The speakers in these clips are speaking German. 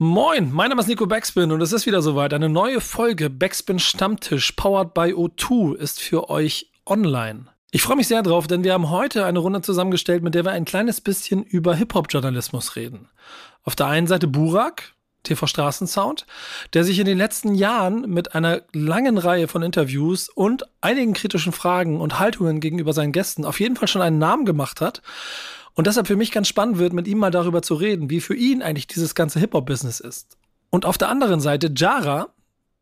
Moin, mein Name ist Nico Backspin und es ist wieder soweit. Eine neue Folge Backspin Stammtisch, powered by O2, ist für euch online. Ich freue mich sehr drauf, denn wir haben heute eine Runde zusammengestellt, mit der wir ein kleines bisschen über Hip-Hop-Journalismus reden. Auf der einen Seite Burak, TV Straßensound, der sich in den letzten Jahren mit einer langen Reihe von Interviews und einigen kritischen Fragen und Haltungen gegenüber seinen Gästen auf jeden Fall schon einen Namen gemacht hat und deshalb für mich ganz spannend wird, mit ihm mal darüber zu reden, wie für ihn eigentlich dieses ganze Hip-Hop-Business ist. Und auf der anderen Seite Jara,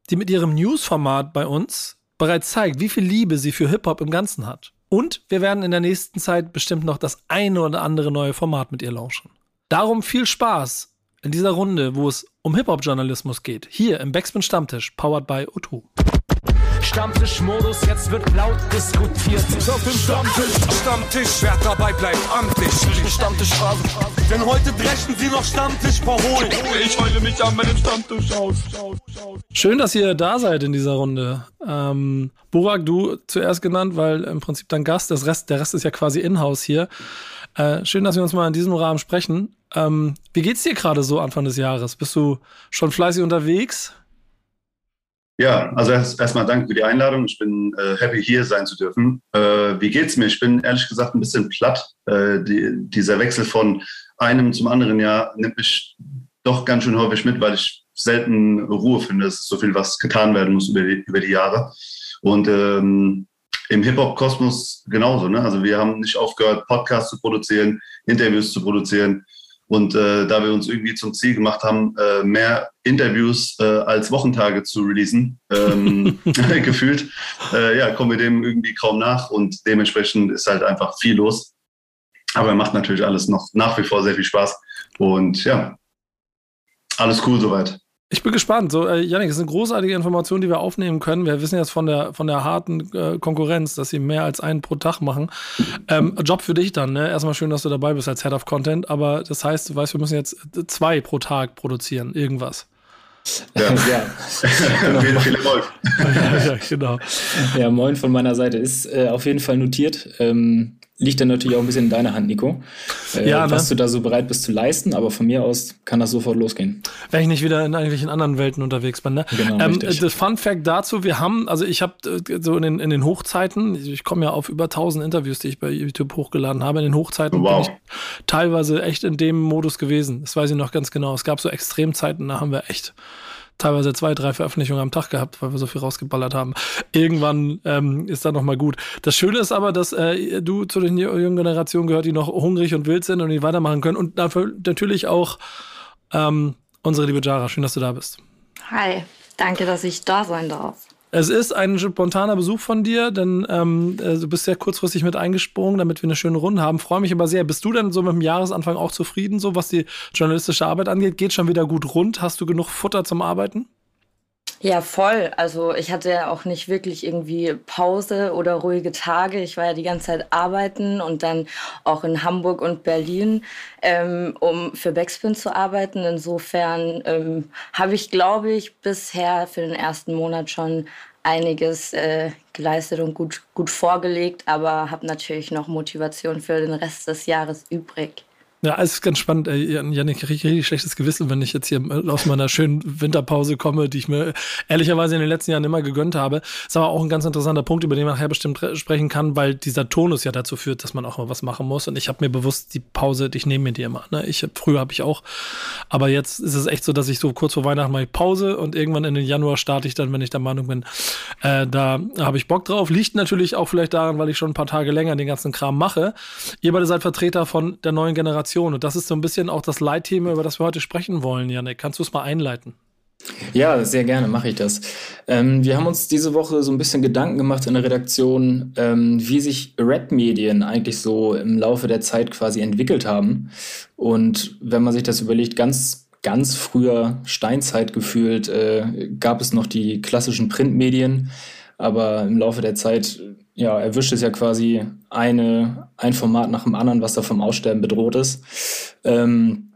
die mit ihrem News-Format bei uns bereits zeigt, wie viel Liebe sie für Hip-Hop im Ganzen hat. Und wir werden in der nächsten Zeit bestimmt noch das eine oder andere neue Format mit ihr launchen. Darum viel Spaß in dieser Runde, wo es um Hip-Hop-Journalismus geht. Hier im Backspin Stammtisch, powered by O2. Stammtischmodus, jetzt wird laut diskutiert. Auf dem Stammtisch, Stammtisch, wer dabei bleibt, amtlich. Stammtisch Phase. Denn heute brechen sie noch Stammtisch verholen. Ich heule mich an meinem Stammtisch aus. Schön, dass ihr da seid in dieser Runde. Ähm, Burak, du zuerst genannt, weil im Prinzip dein Gast, das Rest, der Rest ist ja quasi in-house hier. Äh, schön, dass wir uns mal in diesem Rahmen sprechen. Ähm, wie geht's dir gerade so Anfang des Jahres? Bist du schon fleißig unterwegs? Ja, also erst, erstmal danke für die Einladung. Ich bin äh, happy, hier sein zu dürfen. Äh, wie geht's mir? Ich bin ehrlich gesagt ein bisschen platt. Äh, die, dieser Wechsel von einem zum anderen Jahr nimmt mich doch ganz schön häufig mit, weil ich selten Ruhe finde. Ist so viel, was getan werden muss über die, über die Jahre. Und ähm, im Hip-Hop-Kosmos genauso. Ne? Also wir haben nicht aufgehört, Podcasts zu produzieren, Interviews zu produzieren. Und äh, da wir uns irgendwie zum Ziel gemacht haben, äh, mehr Interviews äh, als Wochentage zu releasen, ähm, gefühlt, äh, ja, kommen wir dem irgendwie kaum nach und dementsprechend ist halt einfach viel los. Aber macht natürlich alles noch nach wie vor sehr viel Spaß und ja, alles cool soweit. Ich bin gespannt. So, äh, Janik, das ist eine großartige Information, die wir aufnehmen können. Wir wissen jetzt von der, von der harten äh, Konkurrenz, dass sie mehr als einen pro Tag machen. Ähm, Job für dich dann, ne? Erstmal schön, dass du dabei bist als Head of Content, aber das heißt, du weißt, wir müssen jetzt zwei pro Tag produzieren, irgendwas. Ja, ja. viel, viel Erfolg. ja, ja, genau. Ja, moin von meiner Seite ist äh, auf jeden Fall notiert. Ähm, liegt dann natürlich auch ein bisschen in deiner Hand, Nico. Äh, ja, ne? was du da so bereit bist zu leisten, aber von mir aus kann das sofort losgehen. Wenn ich nicht wieder in irgendwelchen anderen Welten unterwegs bin. Ne? Genau, ähm, das Fun Fact dazu, wir haben, also ich habe äh, so in den, in den Hochzeiten, ich komme ja auf über 1000 Interviews, die ich bei YouTube hochgeladen habe, in den Hochzeiten wow. bin ich teilweise echt in dem Modus gewesen. Das weiß ich noch ganz genau. Es gab so Extremzeiten, da haben wir echt teilweise zwei, drei Veröffentlichungen am Tag gehabt, weil wir so viel rausgeballert haben. Irgendwann ähm, ist da nochmal gut. Das Schöne ist aber, dass äh, du zu den jungen Generationen gehört, die noch hungrig und wild sind und die weitermachen können. Und dafür natürlich auch ähm, unsere liebe Jara. Schön, dass du da bist. Hi, danke, dass ich da sein darf. Es ist ein spontaner Besuch von dir, denn ähm, äh, du bist sehr kurzfristig mit eingesprungen, damit wir eine schöne Runde haben. Freue mich aber sehr. Bist du denn so mit dem Jahresanfang auch zufrieden, so was die journalistische Arbeit angeht? Geht schon wieder gut rund? Hast du genug Futter zum Arbeiten? Ja, voll. Also ich hatte ja auch nicht wirklich irgendwie Pause oder ruhige Tage. Ich war ja die ganze Zeit arbeiten und dann auch in Hamburg und Berlin, ähm, um für Backspin zu arbeiten. Insofern ähm, habe ich, glaube ich, bisher für den ersten Monat schon einiges äh, geleistet und gut, gut vorgelegt, aber habe natürlich noch Motivation für den Rest des Jahres übrig. Ja, es ist ganz spannend. Janik, ich richtig schlechtes Gewissen, wenn ich jetzt hier aus meiner schönen Winterpause komme, die ich mir ehrlicherweise in den letzten Jahren immer gegönnt habe. Ist aber auch ein ganz interessanter Punkt, über den man nachher bestimmt sprechen kann, weil dieser Tonus ja dazu führt, dass man auch mal was machen muss. Und ich habe mir bewusst die Pause, ich nehme mir die immer. Ne? Ich, früher habe ich auch. Aber jetzt ist es echt so, dass ich so kurz vor Weihnachten mache Pause und irgendwann in den Januar starte ich dann, wenn ich der Meinung bin, äh, da habe ich Bock drauf. Liegt natürlich auch vielleicht daran, weil ich schon ein paar Tage länger den ganzen Kram mache. Ihr beide seid Vertreter von der neuen Generation Generation. Und das ist so ein bisschen auch das Leitthema, über das wir heute sprechen wollen, Janik. Kannst du es mal einleiten? Ja, sehr gerne mache ich das. Ähm, wir haben uns diese Woche so ein bisschen Gedanken gemacht in der Redaktion, ähm, wie sich Rap-Medien eigentlich so im Laufe der Zeit quasi entwickelt haben. Und wenn man sich das überlegt, ganz, ganz früher Steinzeit gefühlt, äh, gab es noch die klassischen Printmedien. Aber im Laufe der Zeit ja, erwischt es ja quasi eine, ein Format nach dem anderen, was da vom Aussterben bedroht ist. Ähm,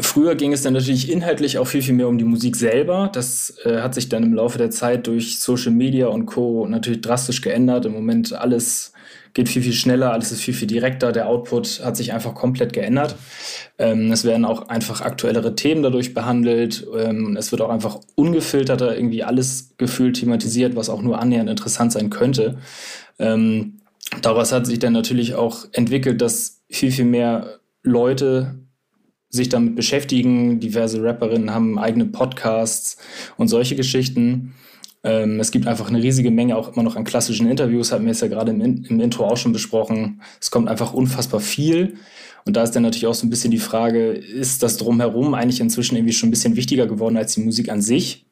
früher ging es dann natürlich inhaltlich auch viel, viel mehr um die Musik selber. Das äh, hat sich dann im Laufe der Zeit durch Social Media und Co. natürlich drastisch geändert. Im Moment alles geht viel, viel schneller, alles ist viel, viel direkter. Der Output hat sich einfach komplett geändert. Ähm, es werden auch einfach aktuellere Themen dadurch behandelt. Ähm, es wird auch einfach ungefilterter irgendwie alles gefühlt thematisiert, was auch nur annähernd interessant sein könnte. Ähm, daraus hat sich dann natürlich auch entwickelt, dass viel, viel mehr Leute sich damit beschäftigen. Diverse Rapperinnen haben eigene Podcasts und solche Geschichten. Ähm, es gibt einfach eine riesige Menge auch immer noch an klassischen Interviews, hatten wir es ja gerade im, im Intro auch schon besprochen. Es kommt einfach unfassbar viel. Und da ist dann natürlich auch so ein bisschen die Frage, ist das drumherum eigentlich inzwischen irgendwie schon ein bisschen wichtiger geworden als die Musik an sich?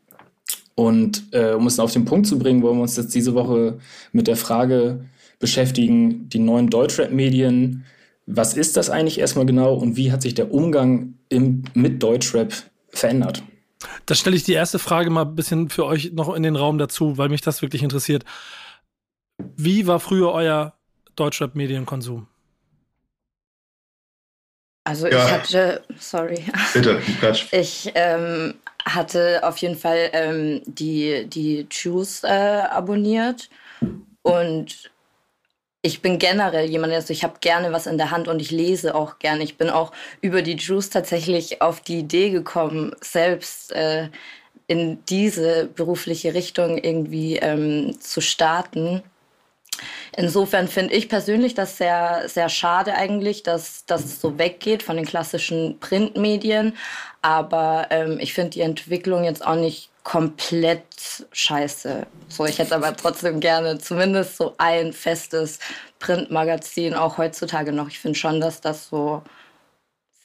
Und äh, um es auf den Punkt zu bringen, wollen wir uns jetzt diese Woche mit der Frage beschäftigen, die neuen Deutschrap-Medien, was ist das eigentlich erstmal genau und wie hat sich der Umgang im, mit Deutschrap verändert? Da stelle ich die erste Frage mal ein bisschen für euch noch in den Raum dazu, weil mich das wirklich interessiert. Wie war früher euer Deutschrap-Medienkonsum? Also ja. ich hatte, sorry. Bitte, Quatsch. Ich ähm, hatte auf jeden Fall ähm, die, die Juice äh, abonniert und ich bin generell jemand, also ich habe gerne was in der Hand und ich lese auch gerne. Ich bin auch über die Juice tatsächlich auf die Idee gekommen, selbst äh, in diese berufliche Richtung irgendwie ähm, zu starten. Insofern finde ich persönlich das sehr, sehr schade eigentlich, dass das so weggeht von den klassischen Printmedien. Aber ähm, ich finde die Entwicklung jetzt auch nicht komplett scheiße. So, ich hätte aber trotzdem gerne zumindest so ein festes Printmagazin, auch heutzutage noch. Ich finde schon, dass das so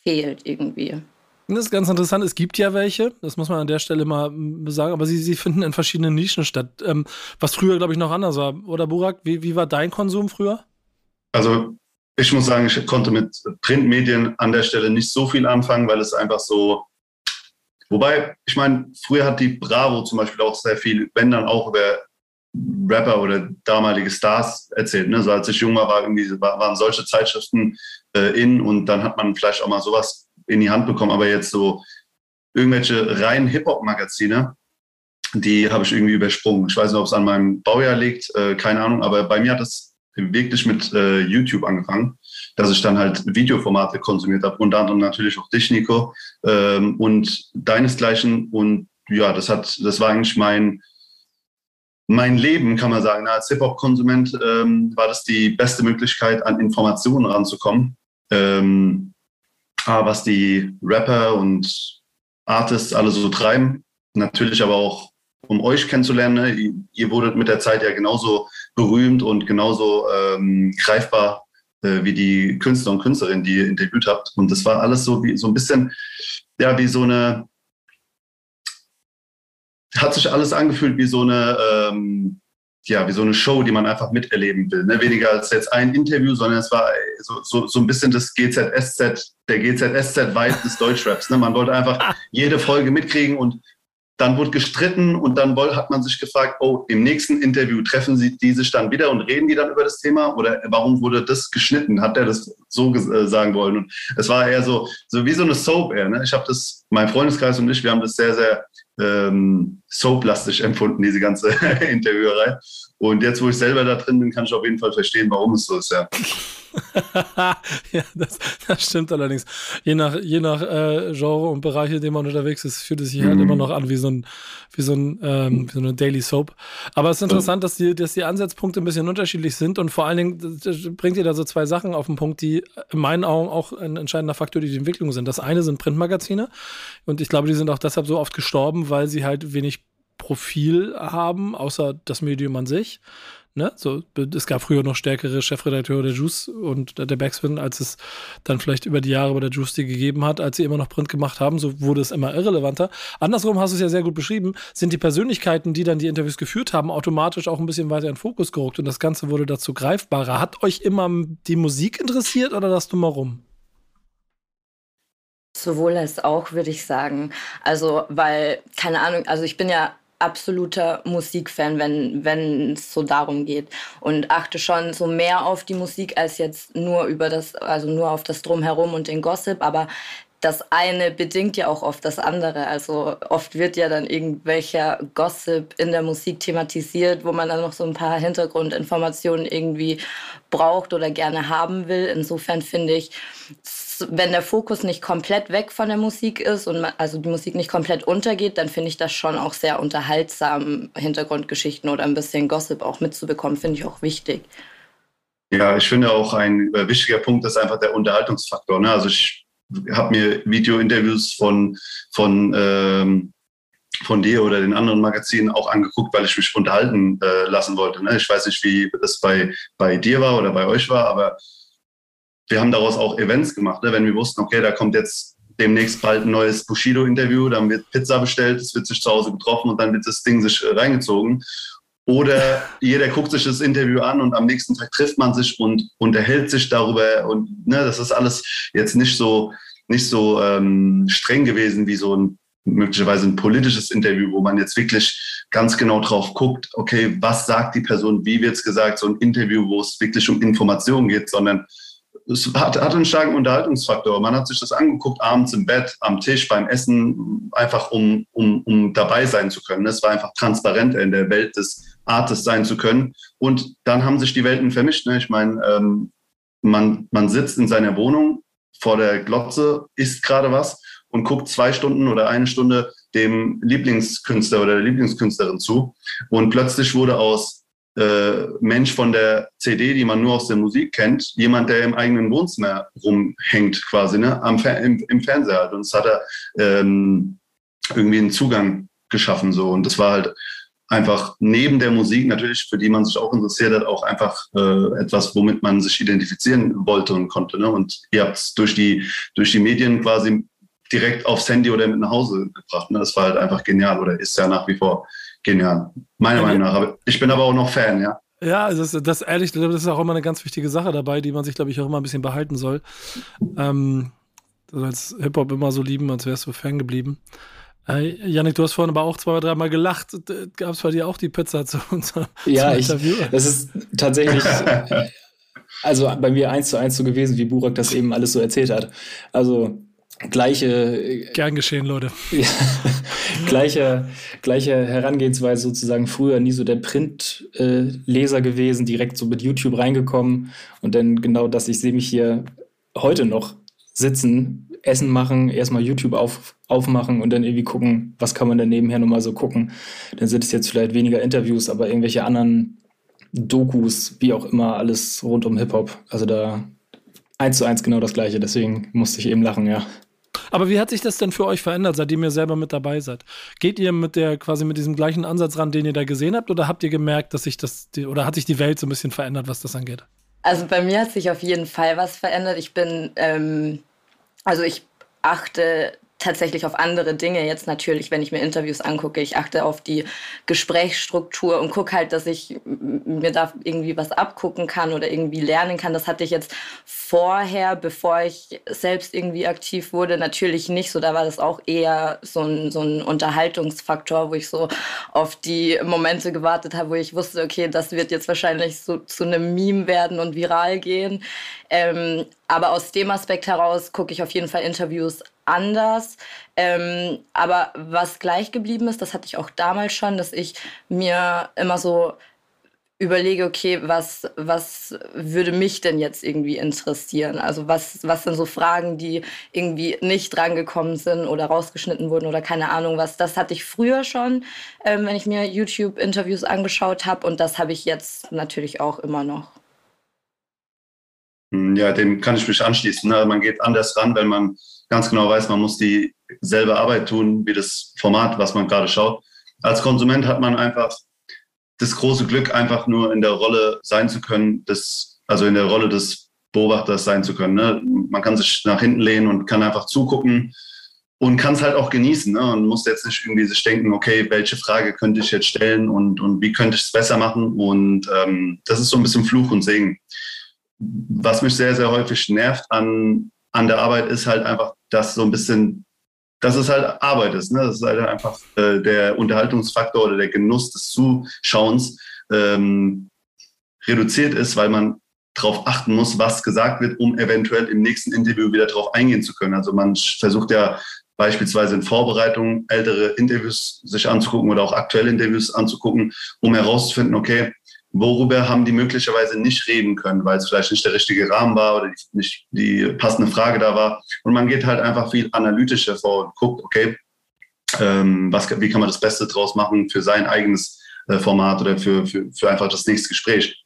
fehlt irgendwie. Das ist ganz interessant. Es gibt ja welche, das muss man an der Stelle mal sagen, aber sie, sie finden in verschiedenen Nischen statt. Ähm, was früher, glaube ich, noch anders war. Oder Burak, wie, wie war dein Konsum früher? Also, ich muss sagen, ich konnte mit Printmedien an der Stelle nicht so viel anfangen, weil es einfach so Wobei, ich meine, früher hat die Bravo zum Beispiel auch sehr viel, wenn dann auch über Rapper oder damalige Stars erzählt. Ne? So als ich jung war, war irgendwie, waren solche Zeitschriften äh, in und dann hat man vielleicht auch mal sowas in die Hand bekommen. Aber jetzt so irgendwelche reinen Hip-Hop-Magazine, die habe ich irgendwie übersprungen. Ich weiß nicht, ob es an meinem Baujahr liegt, äh, keine Ahnung, aber bei mir hat es wirklich mit äh, YouTube angefangen dass ich dann halt Videoformate konsumiert habe, unter anderem natürlich auch dich, Nico, ähm, und deinesgleichen. Und ja, das hat, das war eigentlich mein, mein Leben, kann man sagen. Als Hip-Hop-Konsument ähm, war das die beste Möglichkeit, an Informationen ranzukommen. Ähm, was die Rapper und Artists alle so treiben. Natürlich aber auch, um euch kennenzulernen. Ne? Ihr wurdet mit der Zeit ja genauso berühmt und genauso ähm, greifbar äh, wie die Künstler und Künstlerinnen, die ihr interviewt habt. Und das war alles so wie so ein bisschen, ja, wie so eine, hat sich alles angefühlt wie so eine, ähm, ja, wie so eine Show, die man einfach miterleben will. Ne? Weniger als jetzt ein Interview, sondern es war so, so, so ein bisschen das GZSZ, der GZSZ-Vibe des Deutschraps. Ne? Man wollte einfach jede Folge mitkriegen und dann wurde gestritten und dann hat man sich gefragt, oh, im nächsten Interview treffen sie die sich dann wieder und reden die dann über das Thema oder warum wurde das geschnitten? Hat er das so äh, sagen wollen? Und es war eher so, so wie so eine Soap eher. Ne? Ich habe das, mein Freundeskreis und ich, wir haben das sehr, sehr ähm, soap-lastig empfunden, diese ganze Interviewerei. Und jetzt, wo ich selber da drin bin, kann ich auf jeden Fall verstehen, warum es so ist, ja. ja, das, das, stimmt allerdings. Je nach, je nach äh, Genre und Bereich, in dem man unterwegs ist, fühlt es sich halt mhm. immer noch an wie so, ein, wie, so ein, ähm, wie so eine Daily Soap. Aber es ist interessant, dass die, dass die Ansatzpunkte ein bisschen unterschiedlich sind und vor allen Dingen bringt ihr da so zwei Sachen auf den Punkt, die in meinen Augen auch ein entscheidender Faktor für die Entwicklung sind. Das eine sind Printmagazine und ich glaube, die sind auch deshalb so oft gestorben, weil sie halt wenig Profil haben, außer das Medium an sich. Ne? So, es gab früher noch stärkere Chefredakteure der Juice und der Backspin, als es dann vielleicht über die Jahre bei der Juice die gegeben hat, als sie immer noch Print gemacht haben, so wurde es immer irrelevanter. Andersrum hast du es ja sehr gut beschrieben, sind die Persönlichkeiten, die dann die Interviews geführt haben, automatisch auch ein bisschen weiter in Fokus gerückt und das Ganze wurde dazu greifbarer. Hat euch immer die Musik interessiert oder das Drumherum? Sowohl als auch, würde ich sagen. Also, weil, keine Ahnung, also ich bin ja absoluter Musikfan, wenn wenn es so darum geht und achte schon so mehr auf die Musik als jetzt nur über das also nur auf das drumherum und den Gossip, aber das eine bedingt ja auch oft das andere. Also oft wird ja dann irgendwelcher Gossip in der Musik thematisiert, wo man dann noch so ein paar Hintergrundinformationen irgendwie braucht oder gerne haben will. Insofern finde ich, wenn der Fokus nicht komplett weg von der Musik ist und man, also die Musik nicht komplett untergeht, dann finde ich das schon auch sehr unterhaltsam, Hintergrundgeschichten oder ein bisschen Gossip auch mitzubekommen, finde ich auch wichtig. Ja, ich finde auch ein wichtiger Punkt ist einfach der Unterhaltungsfaktor. Ne? Also ich habe mir Video-Interviews von, von, ähm, von dir oder den anderen Magazinen auch angeguckt, weil ich mich unterhalten äh, lassen wollte. Ne? Ich weiß nicht, wie das bei, bei dir war oder bei euch war, aber wir haben daraus auch Events gemacht, ne? wenn wir wussten, okay, da kommt jetzt demnächst bald ein neues Bushido-Interview, dann wird Pizza bestellt, es wird sich zu Hause getroffen und dann wird das Ding sich äh, reingezogen. Oder jeder guckt sich das Interview an und am nächsten Tag trifft man sich und unterhält sich darüber. Und ne, das ist alles jetzt nicht so, nicht so ähm, streng gewesen wie so ein möglicherweise ein politisches Interview, wo man jetzt wirklich ganz genau drauf guckt, okay, was sagt die Person, wie wird es gesagt, so ein Interview, wo es wirklich um Informationen geht, sondern es hat, hat einen starken Unterhaltungsfaktor. Man hat sich das angeguckt, abends im Bett, am Tisch, beim Essen, einfach um, um, um dabei sein zu können. Es war einfach transparent in der Welt des Artists sein zu können. Und dann haben sich die Welten vermischt. Ne? Ich meine, ähm, man, man sitzt in seiner Wohnung vor der Glotze, isst gerade was und guckt zwei Stunden oder eine Stunde dem Lieblingskünstler oder der Lieblingskünstlerin zu. Und plötzlich wurde aus äh, Mensch von der CD, die man nur aus der Musik kennt, jemand, der im eigenen Wohnzimmer rumhängt, quasi, ne, am, im, im Fernseher hat. Und es hat er ähm, irgendwie einen Zugang geschaffen, so. Und das war halt einfach neben der Musik natürlich, für die man sich auch interessiert hat, auch einfach äh, etwas, womit man sich identifizieren wollte und konnte. Ne? Und ihr habt es durch die, durch die Medien quasi direkt aufs Handy oder mit nach Hause gebracht. Ne? Das war halt einfach genial oder ist ja nach wie vor genial. Meiner ja, Meinung nach. Ich bin aber auch noch Fan, ja. Ja, das, das ehrlich, das ist auch immer eine ganz wichtige Sache dabei, die man sich, glaube ich, auch immer ein bisschen behalten soll. Ähm, du sollst Hip-Hop immer so lieben, als wärst du Fan geblieben. Äh, Janik, du hast vorhin aber auch zwei oder dreimal gelacht. Gab es bei dir auch die Pizza zu unserem Ja, ich, das ist tatsächlich also bei mir eins zu eins so gewesen, wie Burak das eben alles so erzählt hat. Also gleiche. Gern geschehen, Leute. Ja, gleiche, gleiche Herangehensweise sozusagen. Früher nie so der Printleser äh, gewesen, direkt so mit YouTube reingekommen. Und dann genau das, ich sehe mich hier heute noch sitzen, Essen machen, erstmal YouTube auf, aufmachen und dann irgendwie gucken, was kann man dann nebenher nochmal so gucken. Dann sind es jetzt vielleicht weniger Interviews, aber irgendwelche anderen Dokus, wie auch immer, alles rund um Hip-Hop. Also da eins zu eins genau das gleiche, deswegen musste ich eben lachen, ja. Aber wie hat sich das denn für euch verändert, seitdem ihr selber mit dabei seid? Geht ihr mit der quasi mit diesem gleichen Ansatz ran, den ihr da gesehen habt, oder habt ihr gemerkt, dass sich das oder hat sich die Welt so ein bisschen verändert, was das angeht? Also bei mir hat sich auf jeden Fall was verändert. Ich bin, ähm, also ich achte tatsächlich auf andere Dinge jetzt natürlich, wenn ich mir Interviews angucke. Ich achte auf die Gesprächsstruktur und gucke halt, dass ich mir da irgendwie was abgucken kann oder irgendwie lernen kann. Das hatte ich jetzt vorher, bevor ich selbst irgendwie aktiv wurde, natürlich nicht so. Da war das auch eher so ein, so ein Unterhaltungsfaktor, wo ich so auf die Momente gewartet habe, wo ich wusste, okay, das wird jetzt wahrscheinlich so zu einem Meme werden und viral gehen. Ähm, aber aus dem Aspekt heraus gucke ich auf jeden Fall Interviews anders. Ähm, aber was gleich geblieben ist, das hatte ich auch damals schon, dass ich mir immer so überlege, okay, was, was würde mich denn jetzt irgendwie interessieren? Also was, was sind so Fragen, die irgendwie nicht drangekommen sind oder rausgeschnitten wurden oder keine Ahnung was. Das hatte ich früher schon, ähm, wenn ich mir YouTube-Interviews angeschaut habe und das habe ich jetzt natürlich auch immer noch. Hm, ja, dem kann ich mich anschließen. Ne? Man geht anders ran, wenn man ganz genau weiß, man muss dieselbe Arbeit tun wie das Format, was man gerade schaut. Als Konsument hat man einfach das große Glück, einfach nur in der Rolle sein zu können, des, also in der Rolle des Beobachters sein zu können. Ne? Man kann sich nach hinten lehnen und kann einfach zugucken und kann es halt auch genießen ne? und muss jetzt nicht irgendwie sich denken, okay, welche Frage könnte ich jetzt stellen und, und wie könnte ich es besser machen. Und ähm, das ist so ein bisschen Fluch und Segen was mich sehr, sehr häufig nervt an, an der Arbeit, ist halt einfach, dass so ein bisschen, dass es halt Arbeit ist. Ne? Das ist halt einfach äh, der Unterhaltungsfaktor oder der Genuss des Zuschauens ähm, reduziert ist, weil man darauf achten muss, was gesagt wird, um eventuell im nächsten Interview wieder darauf eingehen zu können. Also man versucht ja beispielsweise in Vorbereitung ältere Interviews sich anzugucken oder auch aktuelle Interviews anzugucken, um herauszufinden, okay, worüber haben die möglicherweise nicht reden können, weil es vielleicht nicht der richtige Rahmen war oder nicht die passende Frage da war. Und man geht halt einfach viel analytischer vor und guckt, okay, ähm, was, wie kann man das Beste draus machen für sein eigenes äh, Format oder für, für, für einfach das nächste Gespräch.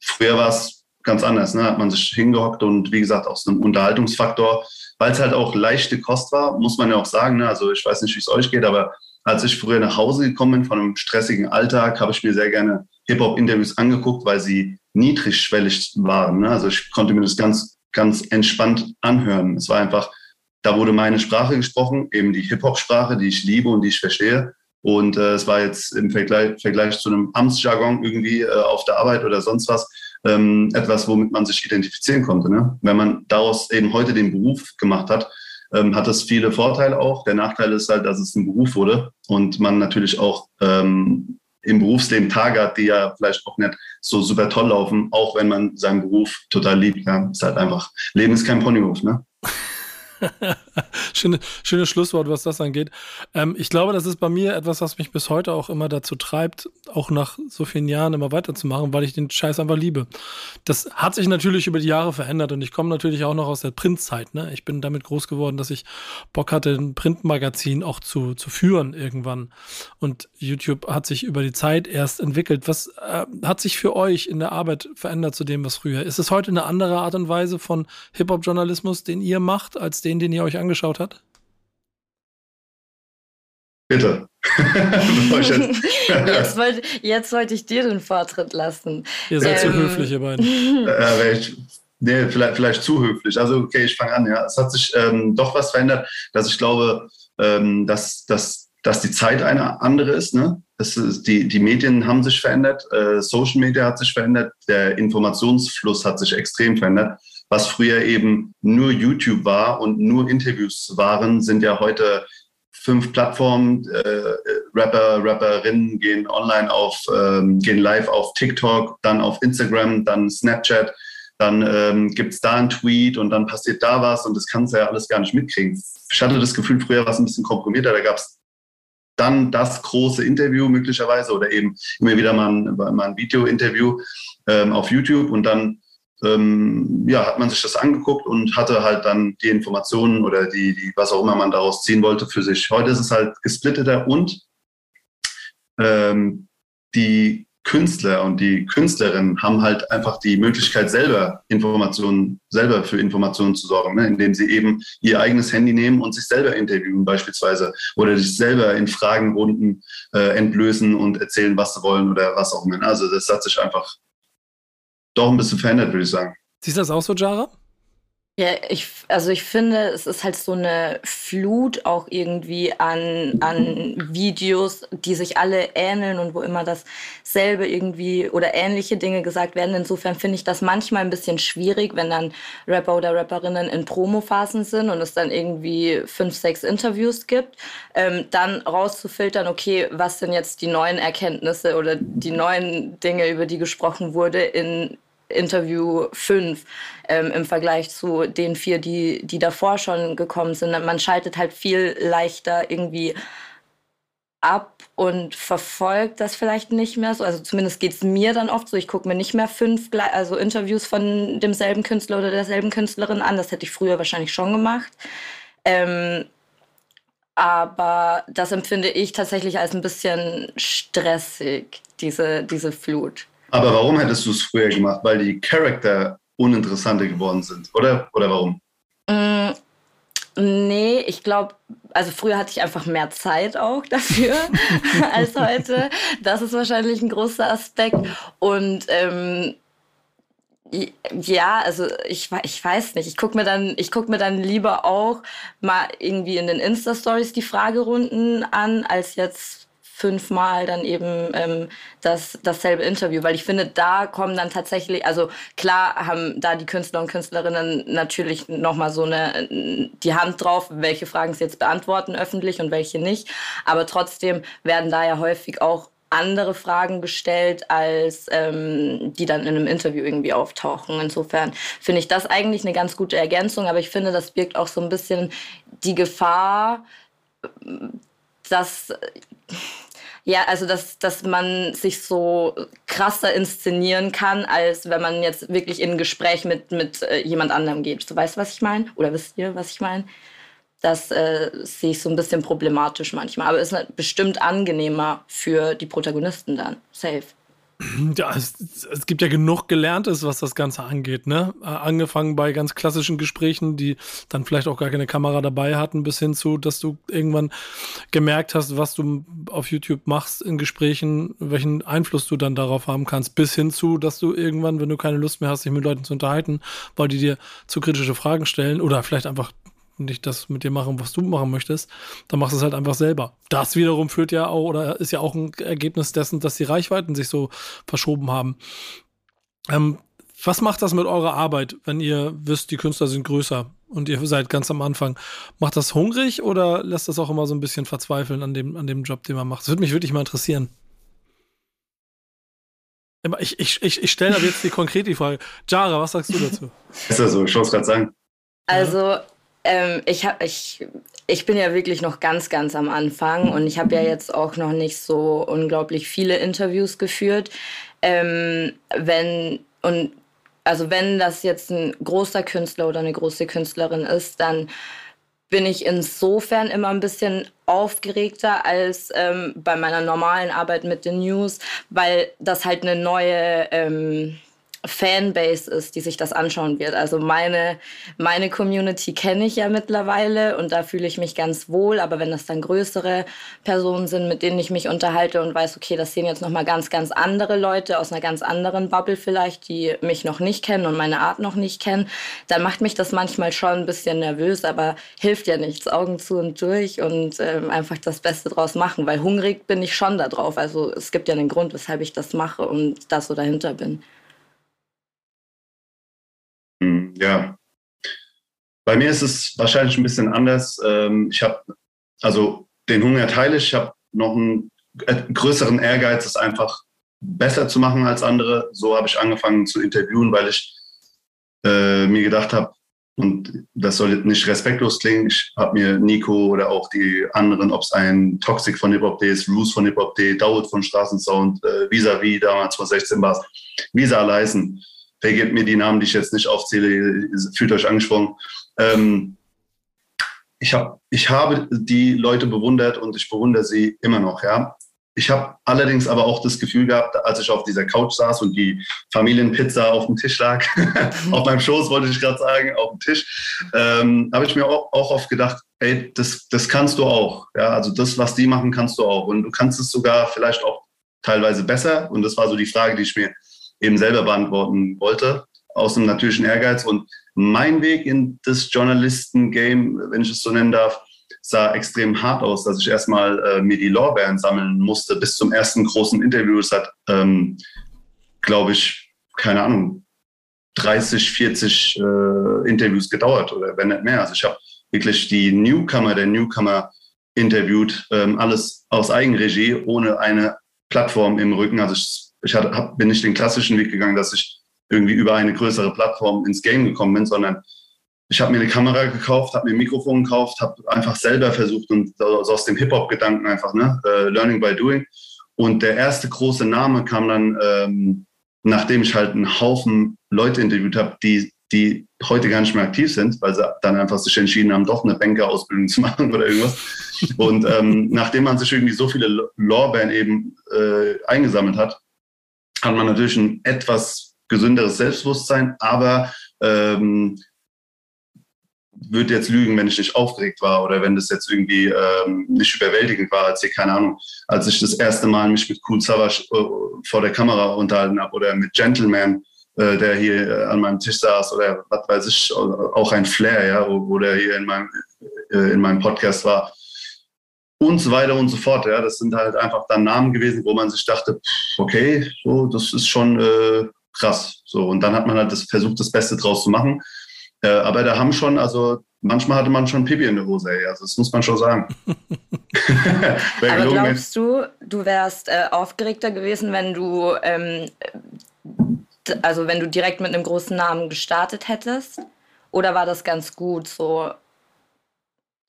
Früher war es ganz anders, ne? hat man sich hingehockt und wie gesagt aus einem Unterhaltungsfaktor, weil es halt auch leichte Kost war, muss man ja auch sagen, ne? also ich weiß nicht, wie es euch geht, aber als ich früher nach Hause gekommen bin von einem stressigen Alltag, habe ich mir sehr gerne Hip-Hop-Interviews angeguckt, weil sie niedrigschwellig waren. Ne? Also ich konnte mir das ganz, ganz entspannt anhören. Es war einfach, da wurde meine Sprache gesprochen, eben die Hip-Hop-Sprache, die ich liebe und die ich verstehe. Und äh, es war jetzt im Vergleich, Vergleich zu einem Amtsjargon irgendwie äh, auf der Arbeit oder sonst was ähm, etwas, womit man sich identifizieren konnte. Ne? Wenn man daraus eben heute den Beruf gemacht hat, ähm, hat das viele Vorteile auch. Der Nachteil ist halt, dass es ein Beruf wurde und man natürlich auch ähm, im Berufsleben Tage hat, die ja vielleicht auch nicht so super toll laufen, auch wenn man seinen Beruf total liebt. Ja, ist halt einfach, Leben ist kein Ponyhof, ne? Schöne, schönes Schlusswort, was das angeht. Ähm, ich glaube, das ist bei mir etwas, was mich bis heute auch immer dazu treibt, auch nach so vielen Jahren immer weiterzumachen, weil ich den Scheiß einfach liebe. Das hat sich natürlich über die Jahre verändert und ich komme natürlich auch noch aus der Printzeit. Ne? Ich bin damit groß geworden, dass ich Bock hatte, ein Printmagazin auch zu, zu führen irgendwann. Und YouTube hat sich über die Zeit erst entwickelt. Was äh, hat sich für euch in der Arbeit verändert zu dem, was früher? Ist es heute eine andere Art und Weise von Hip-Hop-Journalismus, den ihr macht, als den, den ihr euch angeschaut habt? Bitte. jetzt, wollte, jetzt wollte ich dir den Vortritt lassen. Ihr seid ähm, zu höflich, ihr beiden. Äh, ich, nee, vielleicht, vielleicht zu höflich. Also, okay, ich fange an. Ja. Es hat sich ähm, doch was verändert, dass ich glaube, ähm, dass, dass, dass die Zeit eine andere ist. Ne? Es ist die, die Medien haben sich verändert, äh, Social Media hat sich verändert, der Informationsfluss hat sich extrem verändert was früher eben nur YouTube war und nur Interviews waren, sind ja heute fünf Plattformen. Äh, Rapper, Rapperinnen gehen online auf, ähm, gehen live auf TikTok, dann auf Instagram, dann Snapchat. Dann ähm, gibt es da einen Tweet und dann passiert da was und das kannst du ja alles gar nicht mitkriegen. Ich hatte das Gefühl, früher war es ein bisschen komprimierter. Da gab es dann das große Interview möglicherweise oder eben immer wieder mal ein, mal ein Video-Interview ähm, auf YouTube und dann ähm, ja, hat man sich das angeguckt und hatte halt dann die Informationen oder die, die, was auch immer man daraus ziehen wollte für sich. Heute ist es halt gesplitteter und ähm, die Künstler und die Künstlerinnen haben halt einfach die Möglichkeit, selber Informationen, selber für Informationen zu sorgen, ne? indem sie eben ihr eigenes Handy nehmen und sich selber interviewen beispielsweise oder sich selber in Fragenrunden äh, entlösen und erzählen, was sie wollen oder was auch immer. Also das hat sich einfach doch ein bisschen verändert, würde ich sagen. Siehst du das auch so, Jara? Ja, ich, also ich finde, es ist halt so eine Flut auch irgendwie an, an Videos, die sich alle ähneln und wo immer dasselbe irgendwie oder ähnliche Dinge gesagt werden. Insofern finde ich das manchmal ein bisschen schwierig, wenn dann Rapper oder Rapperinnen in Promophasen sind und es dann irgendwie fünf, sechs Interviews gibt, ähm, dann rauszufiltern, okay, was sind jetzt die neuen Erkenntnisse oder die neuen Dinge, über die gesprochen wurde in Interview 5 ähm, im Vergleich zu den vier, die, die davor schon gekommen sind. Man schaltet halt viel leichter irgendwie ab und verfolgt das vielleicht nicht mehr so. Also zumindest geht es mir dann oft so. Ich gucke mir nicht mehr fünf also Interviews von demselben Künstler oder derselben Künstlerin an. Das hätte ich früher wahrscheinlich schon gemacht. Ähm, aber das empfinde ich tatsächlich als ein bisschen stressig, diese, diese Flut. Aber warum hättest du es früher gemacht? Weil die Charakter uninteressanter geworden sind, oder? Oder warum? Mm, nee, ich glaube, also früher hatte ich einfach mehr Zeit auch dafür als heute. Das ist wahrscheinlich ein großer Aspekt. Und ähm, ja, also ich, ich weiß nicht. Ich gucke mir guck mir dann lieber auch mal irgendwie in den Insta-Stories die Fragerunden an, als jetzt fünfmal dann eben ähm, das, dasselbe Interview, weil ich finde, da kommen dann tatsächlich, also klar haben da die Künstler und Künstlerinnen natürlich nochmal so eine, die Hand drauf, welche Fragen sie jetzt beantworten öffentlich und welche nicht, aber trotzdem werden da ja häufig auch andere Fragen gestellt, als ähm, die dann in einem Interview irgendwie auftauchen. Insofern finde ich das eigentlich eine ganz gute Ergänzung, aber ich finde, das birgt auch so ein bisschen die Gefahr, dass ja, also dass, dass man sich so krasser inszenieren kann, als wenn man jetzt wirklich in ein Gespräch mit, mit äh, jemand anderem geht. Du weißt, was ich meine? Oder wisst ihr, was ich meine? Das äh, sehe ich so ein bisschen problematisch manchmal. Aber ist bestimmt angenehmer für die Protagonisten dann. Safe. Ja, es, es, gibt ja genug Gelerntes, was das Ganze angeht, ne? Angefangen bei ganz klassischen Gesprächen, die dann vielleicht auch gar keine Kamera dabei hatten, bis hin zu, dass du irgendwann gemerkt hast, was du auf YouTube machst in Gesprächen, welchen Einfluss du dann darauf haben kannst, bis hin zu, dass du irgendwann, wenn du keine Lust mehr hast, dich mit Leuten zu unterhalten, weil die dir zu kritische Fragen stellen oder vielleicht einfach nicht das mit dir machen, was du machen möchtest, dann machst du es halt einfach selber. Das wiederum führt ja auch oder ist ja auch ein Ergebnis dessen, dass die Reichweiten sich so verschoben haben. Ähm, was macht das mit eurer Arbeit, wenn ihr wisst, die Künstler sind größer und ihr seid ganz am Anfang? Macht das hungrig oder lässt das auch immer so ein bisschen verzweifeln an dem, an dem Job, den man macht? Das würde mich wirklich mal interessieren. Ich, ich, ich, ich stelle aber jetzt die konkret die Frage. Jara, was sagst du dazu? Ist das so? Ich wollte es gerade sagen. Also, ähm, ich, hab, ich, ich bin ja wirklich noch ganz, ganz am Anfang und ich habe ja jetzt auch noch nicht so unglaublich viele Interviews geführt. Ähm, wenn, und also wenn das jetzt ein großer Künstler oder eine große Künstlerin ist, dann bin ich insofern immer ein bisschen aufgeregter als ähm, bei meiner normalen Arbeit mit den News, weil das halt eine neue ähm, Fanbase ist, die sich das anschauen wird. Also meine, meine Community kenne ich ja mittlerweile und da fühle ich mich ganz wohl. Aber wenn das dann größere Personen sind, mit denen ich mich unterhalte und weiß, okay, das sehen jetzt nochmal ganz, ganz andere Leute aus einer ganz anderen Bubble vielleicht, die mich noch nicht kennen und meine Art noch nicht kennen, dann macht mich das manchmal schon ein bisschen nervös, aber hilft ja nichts. Augen zu und durch und ähm, einfach das Beste draus machen, weil hungrig bin ich schon da drauf. Also es gibt ja einen Grund, weshalb ich das mache und das so dahinter bin. Ja. Bei mir ist es wahrscheinlich ein bisschen anders. Ähm, ich habe, also den Hunger teile ich, ich habe noch einen größeren Ehrgeiz, es einfach besser zu machen als andere. So habe ich angefangen zu interviewen, weil ich äh, mir gedacht habe, und das soll nicht respektlos klingen, ich habe mir Nico oder auch die anderen, ob es ein Toxic von Hip Hop Day ist, Roos von Hip Hop Day, Daud von Straßensound, äh, Vis-a-vis damals vor 16 war Visa leisten vergebt mir die Namen, die ich jetzt nicht aufzähle, fühlt euch angesprochen. Ähm, ich, hab, ich habe die Leute bewundert und ich bewundere sie immer noch. Ja. Ich habe allerdings aber auch das Gefühl gehabt, als ich auf dieser Couch saß und die Familienpizza auf dem Tisch lag, auf meinem Schoß wollte ich gerade sagen, auf dem Tisch, ähm, habe ich mir auch, auch oft gedacht, ey, das, das kannst du auch. Ja, also das, was die machen, kannst du auch. Und du kannst es sogar vielleicht auch teilweise besser. Und das war so die Frage, die ich mir eben selber beantworten wollte, aus einem natürlichen Ehrgeiz. Und mein Weg in das Journalisten-Game, wenn ich es so nennen darf, sah extrem hart aus, dass ich erstmal äh, mir die Lorbeeren sammeln musste bis zum ersten großen Interview. Es hat, ähm, glaube ich, keine Ahnung, 30, 40 äh, Interviews gedauert oder wenn nicht mehr. Also ich habe wirklich die Newcomer, der Newcomer interviewt, ähm, alles aus Eigenregie, ohne eine Plattform im Rücken. Also ich ich hab, bin nicht den klassischen Weg gegangen, dass ich irgendwie über eine größere Plattform ins Game gekommen bin, sondern ich habe mir eine Kamera gekauft, habe mir ein Mikrofon gekauft, habe einfach selber versucht und so aus dem Hip-Hop-Gedanken einfach, ne, uh, Learning by Doing. Und der erste große Name kam dann, ähm, nachdem ich halt einen Haufen Leute interviewt habe, die, die heute gar nicht mehr aktiv sind, weil sie dann einfach sich entschieden haben, doch eine Bankerausbildung zu machen oder irgendwas. Und ähm, nachdem man sich irgendwie so viele Lorbeeren eben äh, eingesammelt hat, hat man natürlich ein etwas gesünderes Selbstbewusstsein, aber ähm, würde jetzt lügen, wenn ich nicht aufgeregt war oder wenn das jetzt irgendwie ähm, nicht überwältigend war, als ich, keine Ahnung, als ich das erste Mal mich mit Cool Savage äh, vor der Kamera unterhalten habe oder mit Gentleman, äh, der hier äh, an meinem Tisch saß oder was weiß ich, auch ein Flair, ja, der hier in meinem, äh, in meinem Podcast war und so weiter und so fort. Ja, das sind halt einfach dann Namen gewesen, wo man sich dachte, okay, so, das ist schon äh, krass. So, und dann hat man halt das, versucht, das Beste draus zu machen. Äh, aber da haben schon, also manchmal hatte man schon Pipi in der Hose, ey. Also das muss man schon sagen. Aber glaubst du, du wärst äh, aufgeregter gewesen, wenn du ähm, also wenn du direkt mit einem großen Namen gestartet hättest? Oder war das ganz gut, so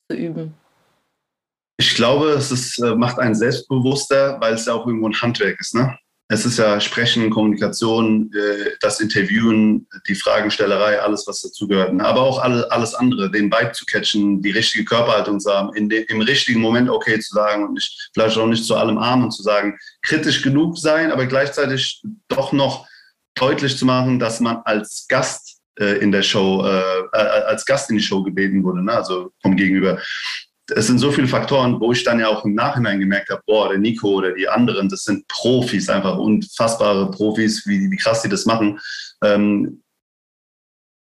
zu üben? Ich glaube, es ist, äh, macht einen selbstbewusster, weil es ja auch irgendwo ein Handwerk ist. Ne? Es ist ja Sprechen, Kommunikation, äh, das Interviewen, die Fragenstellerei, alles, was dazugehört. Ne? Aber auch alles andere, den Bike zu catchen, die richtige Körperhaltung zu haben, im richtigen Moment okay zu sagen und nicht, vielleicht auch nicht zu allem arm und zu sagen, kritisch genug sein, aber gleichzeitig doch noch deutlich zu machen, dass man als Gast äh, in der Show, als Gast in die Show gebeten wurde, ne? also vom Gegenüber. Es sind so viele Faktoren, wo ich dann ja auch im Nachhinein gemerkt habe, boah, der Nico oder die anderen, das sind Profis, einfach unfassbare Profis, wie, wie krass die das machen. Ähm,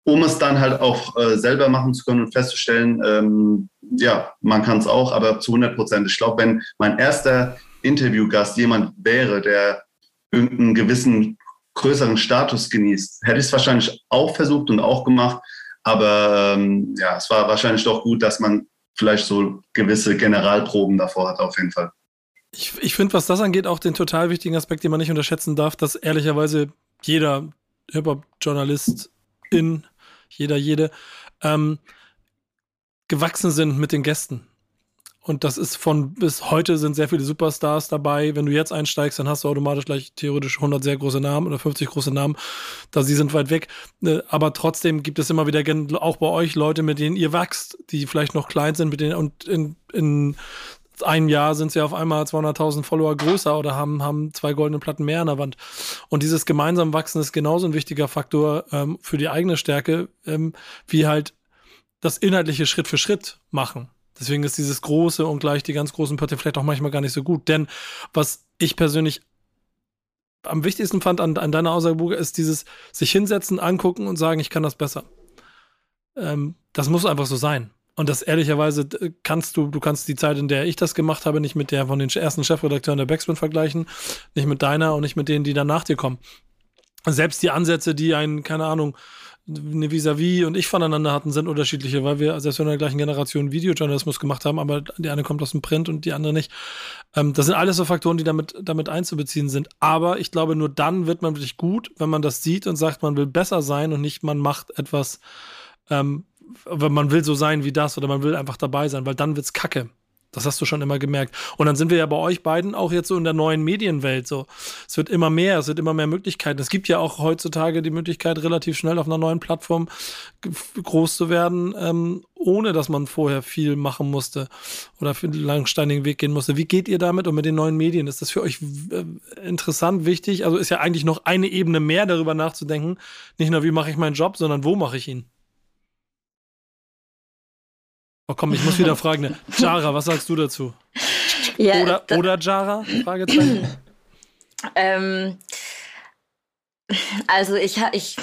um es dann halt auch äh, selber machen zu können und festzustellen, ähm, ja, man kann es auch, aber zu 100 Prozent. Ich glaube, wenn mein erster Interviewgast jemand wäre, der irgendeinen gewissen größeren Status genießt. Hätte ich es wahrscheinlich auch versucht und auch gemacht, aber ähm, ja, es war wahrscheinlich doch gut, dass man vielleicht so gewisse Generalproben davor hat, auf jeden Fall. Ich, ich finde, was das angeht, auch den total wichtigen Aspekt, den man nicht unterschätzen darf, dass ehrlicherweise jeder Hip-Hop-Journalist in, jeder, jede, ähm, gewachsen sind mit den Gästen. Und das ist von bis heute sind sehr viele Superstars dabei. Wenn du jetzt einsteigst, dann hast du automatisch gleich theoretisch 100 sehr große Namen oder 50 große Namen. Da sie sind weit weg. Äh, aber trotzdem gibt es immer wieder auch bei euch Leute, mit denen ihr wächst, die vielleicht noch klein sind, mit denen und in, in einem Jahr sind sie auf einmal 200.000 Follower größer oder haben, haben zwei goldene Platten mehr an der Wand. Und dieses gemeinsam Wachsen ist genauso ein wichtiger Faktor ähm, für die eigene Stärke, ähm, wie halt das inhaltliche Schritt für Schritt machen. Deswegen ist dieses große und gleich die ganz großen Partie vielleicht auch manchmal gar nicht so gut. Denn was ich persönlich am wichtigsten fand an, an deiner Aussage, ist dieses sich hinsetzen, angucken und sagen, ich kann das besser. Ähm, das muss einfach so sein. Und das ehrlicherweise kannst du, du kannst die Zeit, in der ich das gemacht habe, nicht mit der von den ersten Chefredakteuren der Backspin vergleichen, nicht mit deiner und nicht mit denen, die dann nach dir kommen. Selbst die Ansätze, die einen, keine Ahnung, eine Vis-a-vis und ich voneinander hatten, sind unterschiedliche, weil wir selbst in der gleichen Generation Videojournalismus gemacht haben, aber die eine kommt aus dem Print und die andere nicht. Ähm, das sind alles so Faktoren, die damit, damit einzubeziehen sind. Aber ich glaube, nur dann wird man wirklich gut, wenn man das sieht und sagt, man will besser sein und nicht man macht etwas, ähm, man will so sein wie das oder man will einfach dabei sein, weil dann wird's kacke. Das hast du schon immer gemerkt. Und dann sind wir ja bei euch beiden auch jetzt so in der neuen Medienwelt so. Es wird immer mehr, es wird immer mehr Möglichkeiten. Es gibt ja auch heutzutage die Möglichkeit, relativ schnell auf einer neuen Plattform groß zu werden, ähm, ohne dass man vorher viel machen musste oder für einen langsteinigen Weg gehen musste. Wie geht ihr damit und mit den neuen Medien? Ist das für euch äh, interessant, wichtig? Also ist ja eigentlich noch eine Ebene mehr darüber nachzudenken. Nicht nur, wie mache ich meinen Job, sondern wo mache ich ihn? Oh komm, ich muss wieder fragen. Jara, was sagst du dazu? Ja, oder, oder Jara? Fragezeichen. ähm, also ich, ich,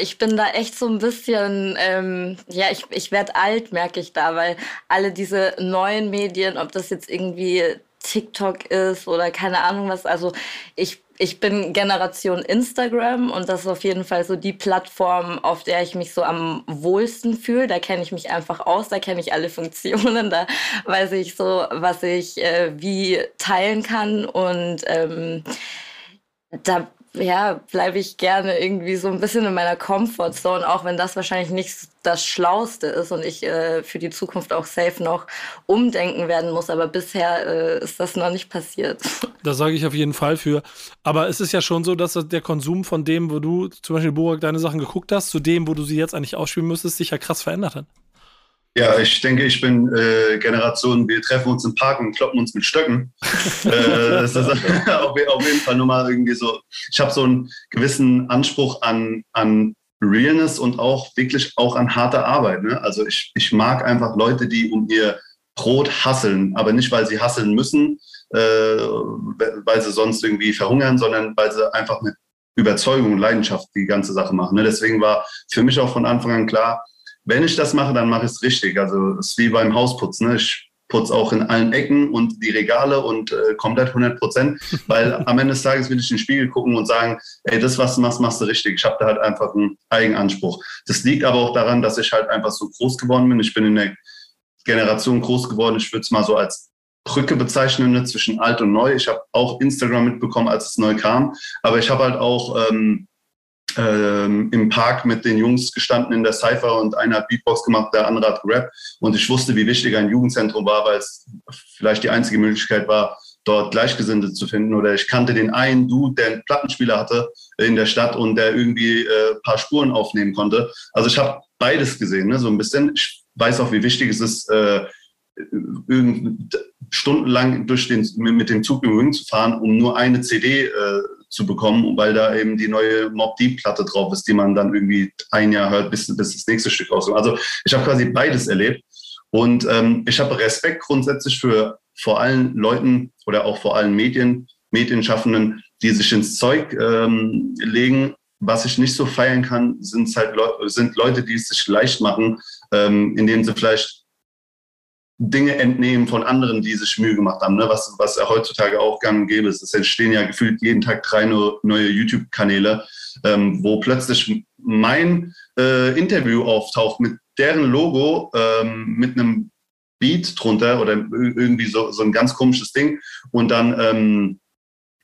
ich bin da echt so ein bisschen, ähm, ja, ich, ich werde alt, merke ich da, weil alle diese neuen Medien, ob das jetzt irgendwie TikTok ist oder keine Ahnung was, also ich ich bin Generation Instagram und das ist auf jeden Fall so die Plattform, auf der ich mich so am wohlsten fühle. Da kenne ich mich einfach aus, da kenne ich alle Funktionen, da weiß ich so, was ich äh, wie teilen kann und ähm, da ja, bleibe ich gerne irgendwie so ein bisschen in meiner Comfortzone, auch wenn das wahrscheinlich nicht das Schlauste ist und ich äh, für die Zukunft auch safe noch umdenken werden muss. Aber bisher äh, ist das noch nicht passiert. Da sage ich auf jeden Fall für. Aber es ist ja schon so, dass der Konsum von dem, wo du zum Beispiel Burak deine Sachen geguckt hast, zu dem, wo du sie jetzt eigentlich ausspielen müsstest, sich ja krass verändert hat. Ja, ich denke, ich bin äh, Generation, wir treffen uns im Park und kloppen uns mit Stöcken. äh, das ist auf, auf, jeden Fall nochmal irgendwie so. Ich habe so einen gewissen Anspruch an, an Realness und auch wirklich auch an harte Arbeit. Ne? Also ich, ich mag einfach Leute, die um ihr Brot hasseln, aber nicht, weil sie hasseln müssen, äh, weil sie sonst irgendwie verhungern, sondern weil sie einfach mit Überzeugung und Leidenschaft die ganze Sache machen. Ne? Deswegen war für mich auch von Anfang an klar, wenn ich das mache, dann mache ich es richtig. Also es ist wie beim Hausputzen. Ne? Ich putze auch in allen Ecken und die Regale und äh, komplett 100 Prozent, weil am Ende des Tages will ich in den Spiegel gucken und sagen, ey, das, was du machst, machst du richtig. Ich habe da halt einfach einen Eigenanspruch. Das liegt aber auch daran, dass ich halt einfach so groß geworden bin. Ich bin in der Generation groß geworden. Ich würde es mal so als Brücke bezeichnen ne, zwischen alt und neu. Ich habe auch Instagram mitbekommen, als es neu kam, aber ich habe halt auch ähm, ähm, im Park mit den Jungs gestanden in der Cypher und einer hat Beatbox gemacht, der andere hat Rap. Und ich wusste, wie wichtig ein Jugendzentrum war, weil es vielleicht die einzige Möglichkeit war, dort Gleichgesinnte zu finden. Oder ich kannte den einen Dude, der einen Plattenspieler hatte in der Stadt und der irgendwie äh, paar Spuren aufnehmen konnte. Also ich habe beides gesehen, ne? so ein bisschen. Ich weiß auch, wie wichtig es ist, äh, stundenlang durch den, mit dem Zug im Ring zu fahren, um nur eine CD äh, zu bekommen, weil da eben die neue Mob Deep Platte drauf ist, die man dann irgendwie ein Jahr hört, bis, bis das nächste Stück rauskommt. Also ich habe quasi beides erlebt und ähm, ich habe Respekt grundsätzlich für vor allen Leuten oder auch vor allen Medien, Medienschaffenden, die sich ins Zeug ähm, legen. Was ich nicht so feiern kann, sind halt Le sind Leute, die es sich leicht machen, ähm, indem sie vielleicht Dinge entnehmen von anderen, die sich Mühe gemacht haben, ne? was, was ja heutzutage auch gang und gäbe ist. Es entstehen ja gefühlt jeden Tag drei neue YouTube-Kanäle, ähm, wo plötzlich mein äh, Interview auftaucht mit deren Logo, ähm, mit einem Beat drunter oder irgendwie so, so ein ganz komisches Ding. Und dann ähm,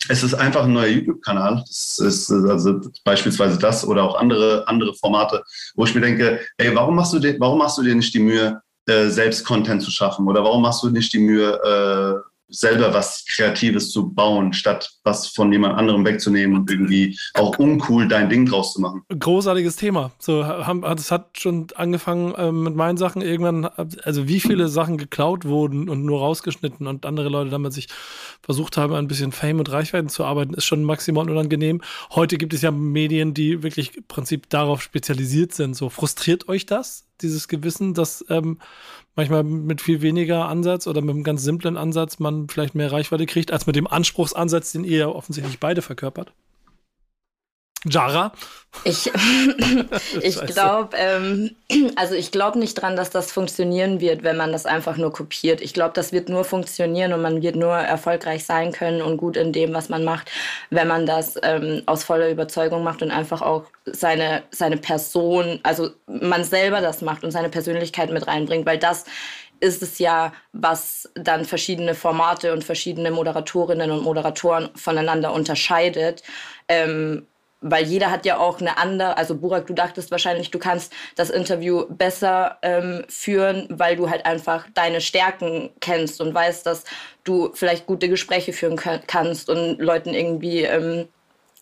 es ist einfach ein neuer YouTube-Kanal. Das ist also beispielsweise das oder auch andere, andere Formate, wo ich mir denke, ey, warum machst du dir, warum machst du dir nicht die Mühe, äh, selbst Content zu schaffen? Oder warum machst du nicht die Mühe, äh, selber was Kreatives zu bauen, statt was von jemand anderem wegzunehmen und irgendwie auch uncool dein Ding draus zu machen. Großartiges Thema. So, haben, hat schon angefangen äh, mit meinen Sachen irgendwann, also wie viele Sachen geklaut wurden und nur rausgeschnitten und andere Leute damit sich versucht haben, ein bisschen Fame und Reichweiten zu arbeiten, ist schon maximal unangenehm. Heute gibt es ja Medien, die wirklich im Prinzip darauf spezialisiert sind. So, frustriert euch das? dieses Gewissen, dass ähm, manchmal mit viel weniger Ansatz oder mit einem ganz simplen Ansatz man vielleicht mehr Reichweite kriegt, als mit dem Anspruchsansatz, den ihr ja offensichtlich beide verkörpert? Jara? Ich, ich glaube, ähm, also ich glaube nicht dran, dass das funktionieren wird, wenn man das einfach nur kopiert. Ich glaube, das wird nur funktionieren und man wird nur erfolgreich sein können und gut in dem, was man macht, wenn man das ähm, aus voller Überzeugung macht und einfach auch seine, seine Person, also man selber das macht und seine Persönlichkeit mit reinbringt, weil das ist es ja, was dann verschiedene Formate und verschiedene Moderatorinnen und Moderatoren voneinander unterscheidet. Ähm, weil jeder hat ja auch eine andere, also Burak, du dachtest wahrscheinlich, du kannst das Interview besser ähm, führen, weil du halt einfach deine Stärken kennst und weißt, dass du vielleicht gute Gespräche führen kannst und Leuten irgendwie ähm,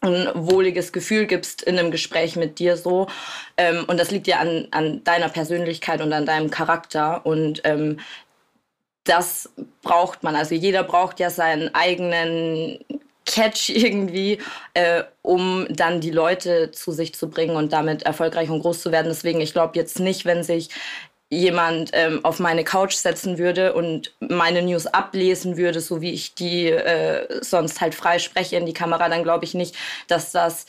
ein wohliges Gefühl gibst in einem Gespräch mit dir so. Ähm, und das liegt ja an, an deiner Persönlichkeit und an deinem Charakter. Und ähm, das braucht man. Also jeder braucht ja seinen eigenen Catch irgendwie, äh, um dann die Leute zu sich zu bringen und damit erfolgreich und groß zu werden. Deswegen, ich glaube jetzt nicht, wenn sich jemand ähm, auf meine Couch setzen würde und meine News ablesen würde, so wie ich die äh, sonst halt frei spreche in die Kamera, dann glaube ich nicht, dass das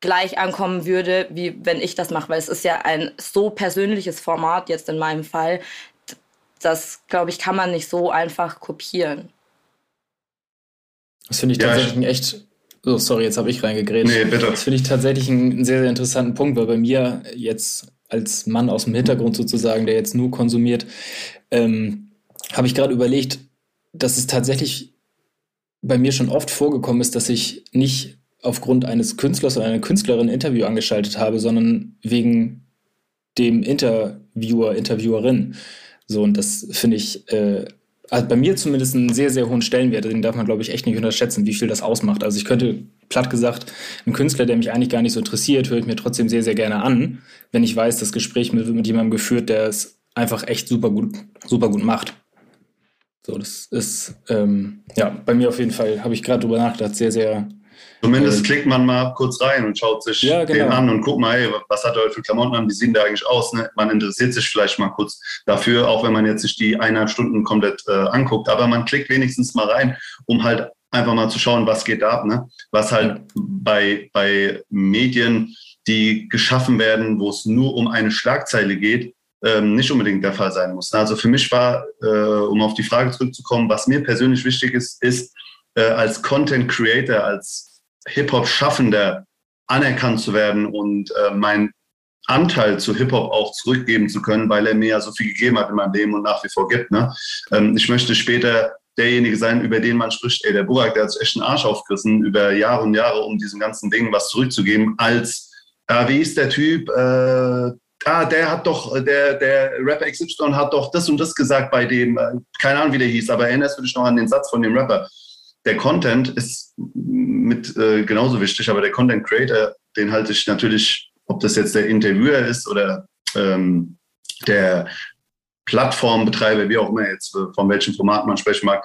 gleich ankommen würde, wie wenn ich das mache, weil es ist ja ein so persönliches Format jetzt in meinem Fall, das glaube ich kann man nicht so einfach kopieren. Das finde ich ja, tatsächlich ein echt. Oh, sorry, jetzt habe ich reingegrätscht. Nee, bitte. Das finde ich tatsächlich einen sehr, sehr interessanten Punkt, weil bei mir jetzt als Mann aus dem Hintergrund sozusagen, der jetzt nur konsumiert, ähm, habe ich gerade überlegt, dass es tatsächlich bei mir schon oft vorgekommen ist, dass ich nicht aufgrund eines Künstlers oder einer Künstlerin ein Interview angeschaltet habe, sondern wegen dem Interviewer, Interviewerin. So, und das finde ich äh, also bei mir zumindest einen sehr, sehr hohen Stellenwert. Den darf man, glaube ich, echt nicht unterschätzen, wie viel das ausmacht. Also ich könnte, platt gesagt, einen Künstler, der mich eigentlich gar nicht so interessiert, höre ich mir trotzdem sehr, sehr gerne an, wenn ich weiß, das Gespräch wird mit jemandem geführt, der es einfach echt super gut, super gut macht. So, das ist, ähm, ja, bei mir auf jeden Fall, habe ich gerade drüber nachgedacht, sehr, sehr Zumindest klickt man mal kurz rein und schaut sich ja, genau. den an und guckt mal, hey, was hat er heute für Klamotten an, wie sehen der eigentlich aus? Ne? Man interessiert sich vielleicht mal kurz dafür, auch wenn man jetzt sich die eineinhalb Stunden komplett äh, anguckt. Aber man klickt wenigstens mal rein, um halt einfach mal zu schauen, was geht ab. Ne? Was halt bei, bei Medien, die geschaffen werden, wo es nur um eine Schlagzeile geht, ähm, nicht unbedingt der Fall sein muss. Also für mich war, äh, um auf die Frage zurückzukommen, was mir persönlich wichtig ist, ist äh, als Content Creator, als Hip-Hop-Schaffender anerkannt zu werden und äh, mein Anteil zu Hip-Hop auch zurückgeben zu können, weil er mir ja so viel gegeben hat in meinem Leben und nach wie vor gibt. Ne? Ähm, ich möchte später derjenige sein, über den man spricht, ey, der Burak, der hat sich echt einen Arsch aufgerissen über Jahre und Jahre, um diesen ganzen Dingen was zurückzugeben, als, äh, wie ist der Typ, äh, ah, der hat doch, der, der Rapper XY hat doch das und das gesagt bei dem, äh, keine Ahnung, wie der hieß, aber erinnerst du dich noch an den Satz von dem Rapper? Der Content ist mit äh, genauso wichtig, aber der Content Creator, den halte ich natürlich, ob das jetzt der Interviewer ist oder ähm, der Plattformbetreiber, wie auch immer jetzt, äh, von welchem Format man sprechen mag,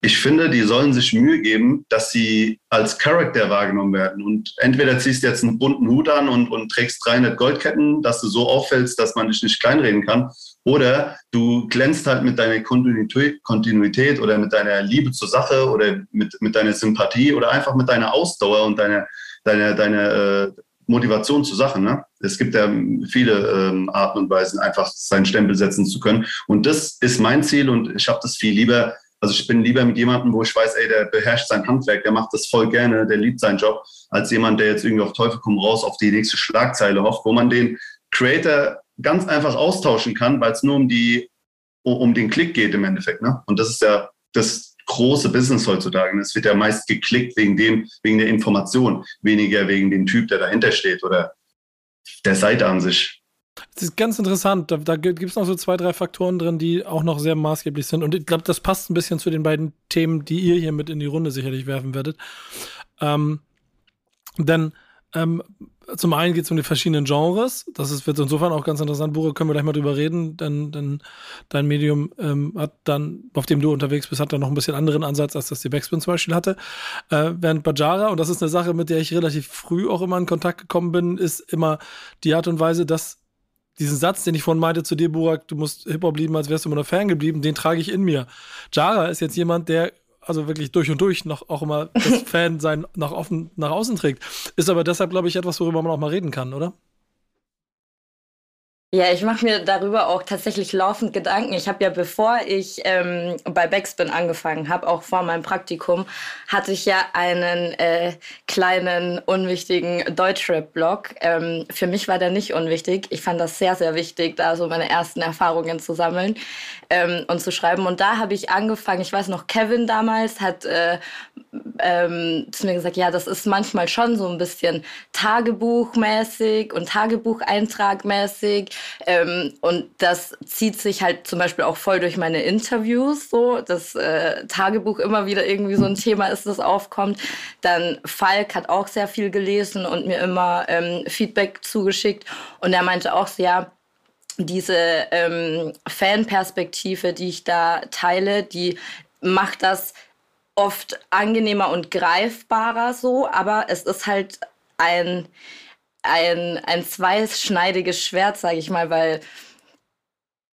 ich finde, die sollen sich Mühe geben, dass sie als Charakter wahrgenommen werden. Und entweder ziehst du jetzt einen bunten Hut an und, und trägst 300 Goldketten, dass du so auffällst, dass man dich nicht kleinreden kann. Oder du glänzt halt mit deiner Kontinuität oder mit deiner Liebe zur Sache oder mit, mit deiner Sympathie oder einfach mit deiner Ausdauer und deiner, deiner, deiner äh, Motivation zur Sache. Ne? Es gibt ja viele ähm, Arten und Weisen, einfach seinen Stempel setzen zu können. Und das ist mein Ziel und ich habe das viel lieber also ich bin lieber mit jemandem, wo ich weiß, ey, der beherrscht sein Handwerk, der macht das voll gerne, der liebt seinen Job, als jemand, der jetzt irgendwie auf Teufel komm raus auf die nächste Schlagzeile hofft, wo man den Creator ganz einfach austauschen kann, weil es nur um die um den Klick geht im Endeffekt. Ne? Und das ist ja das große Business heutzutage. Es wird ja meist geklickt wegen dem, wegen der Information, weniger wegen dem Typ, der dahinter steht oder der Seite an sich. Das ist ganz interessant. Da, da gibt es noch so zwei, drei Faktoren drin, die auch noch sehr maßgeblich sind. Und ich glaube, das passt ein bisschen zu den beiden Themen, die ihr hier mit in die Runde sicherlich werfen werdet. Ähm, denn ähm, zum einen geht es um die verschiedenen Genres. Das ist, wird insofern auch ganz interessant. Bure, können wir gleich mal drüber reden, denn, denn dein Medium ähm, hat dann, auf dem du unterwegs bist, hat dann noch ein bisschen anderen Ansatz, als das die Backspin zum Beispiel hatte. Äh, während Bajara, und das ist eine Sache, mit der ich relativ früh auch immer in Kontakt gekommen bin, ist immer die Art und Weise, dass diesen Satz, den ich vorhin meinte zu dir, Burak, du musst Hip-Hop lieben, als wärst du immer noch Fan geblieben, den trage ich in mir. Jara ist jetzt jemand, der also wirklich durch und durch noch auch immer das Fan sein nach, offen, nach außen trägt. Ist aber deshalb, glaube ich, etwas, worüber man auch mal reden kann, oder? Ja, ich mache mir darüber auch tatsächlich laufend Gedanken. Ich habe ja, bevor ich ähm, bei Backspin angefangen habe, auch vor meinem Praktikum, hatte ich ja einen äh, kleinen, unwichtigen Deutschrap-Blog. Ähm, für mich war der nicht unwichtig. Ich fand das sehr, sehr wichtig, da so meine ersten Erfahrungen zu sammeln ähm, und zu schreiben. Und da habe ich angefangen, ich weiß noch, Kevin damals hat äh, ähm, zu mir gesagt, ja, das ist manchmal schon so ein bisschen Tagebuchmäßig und Tagebucheintragmäßig. Ähm, und das zieht sich halt zum Beispiel auch voll durch meine Interviews so, dass äh, Tagebuch immer wieder irgendwie so ein Thema ist, das aufkommt. Dann Falk hat auch sehr viel gelesen und mir immer ähm, Feedback zugeschickt. Und er meinte auch so, ja, diese ähm, Fanperspektive, die ich da teile, die macht das oft angenehmer und greifbarer so, aber es ist halt ein ein, ein zweischneidiges Schwert, sage ich mal, weil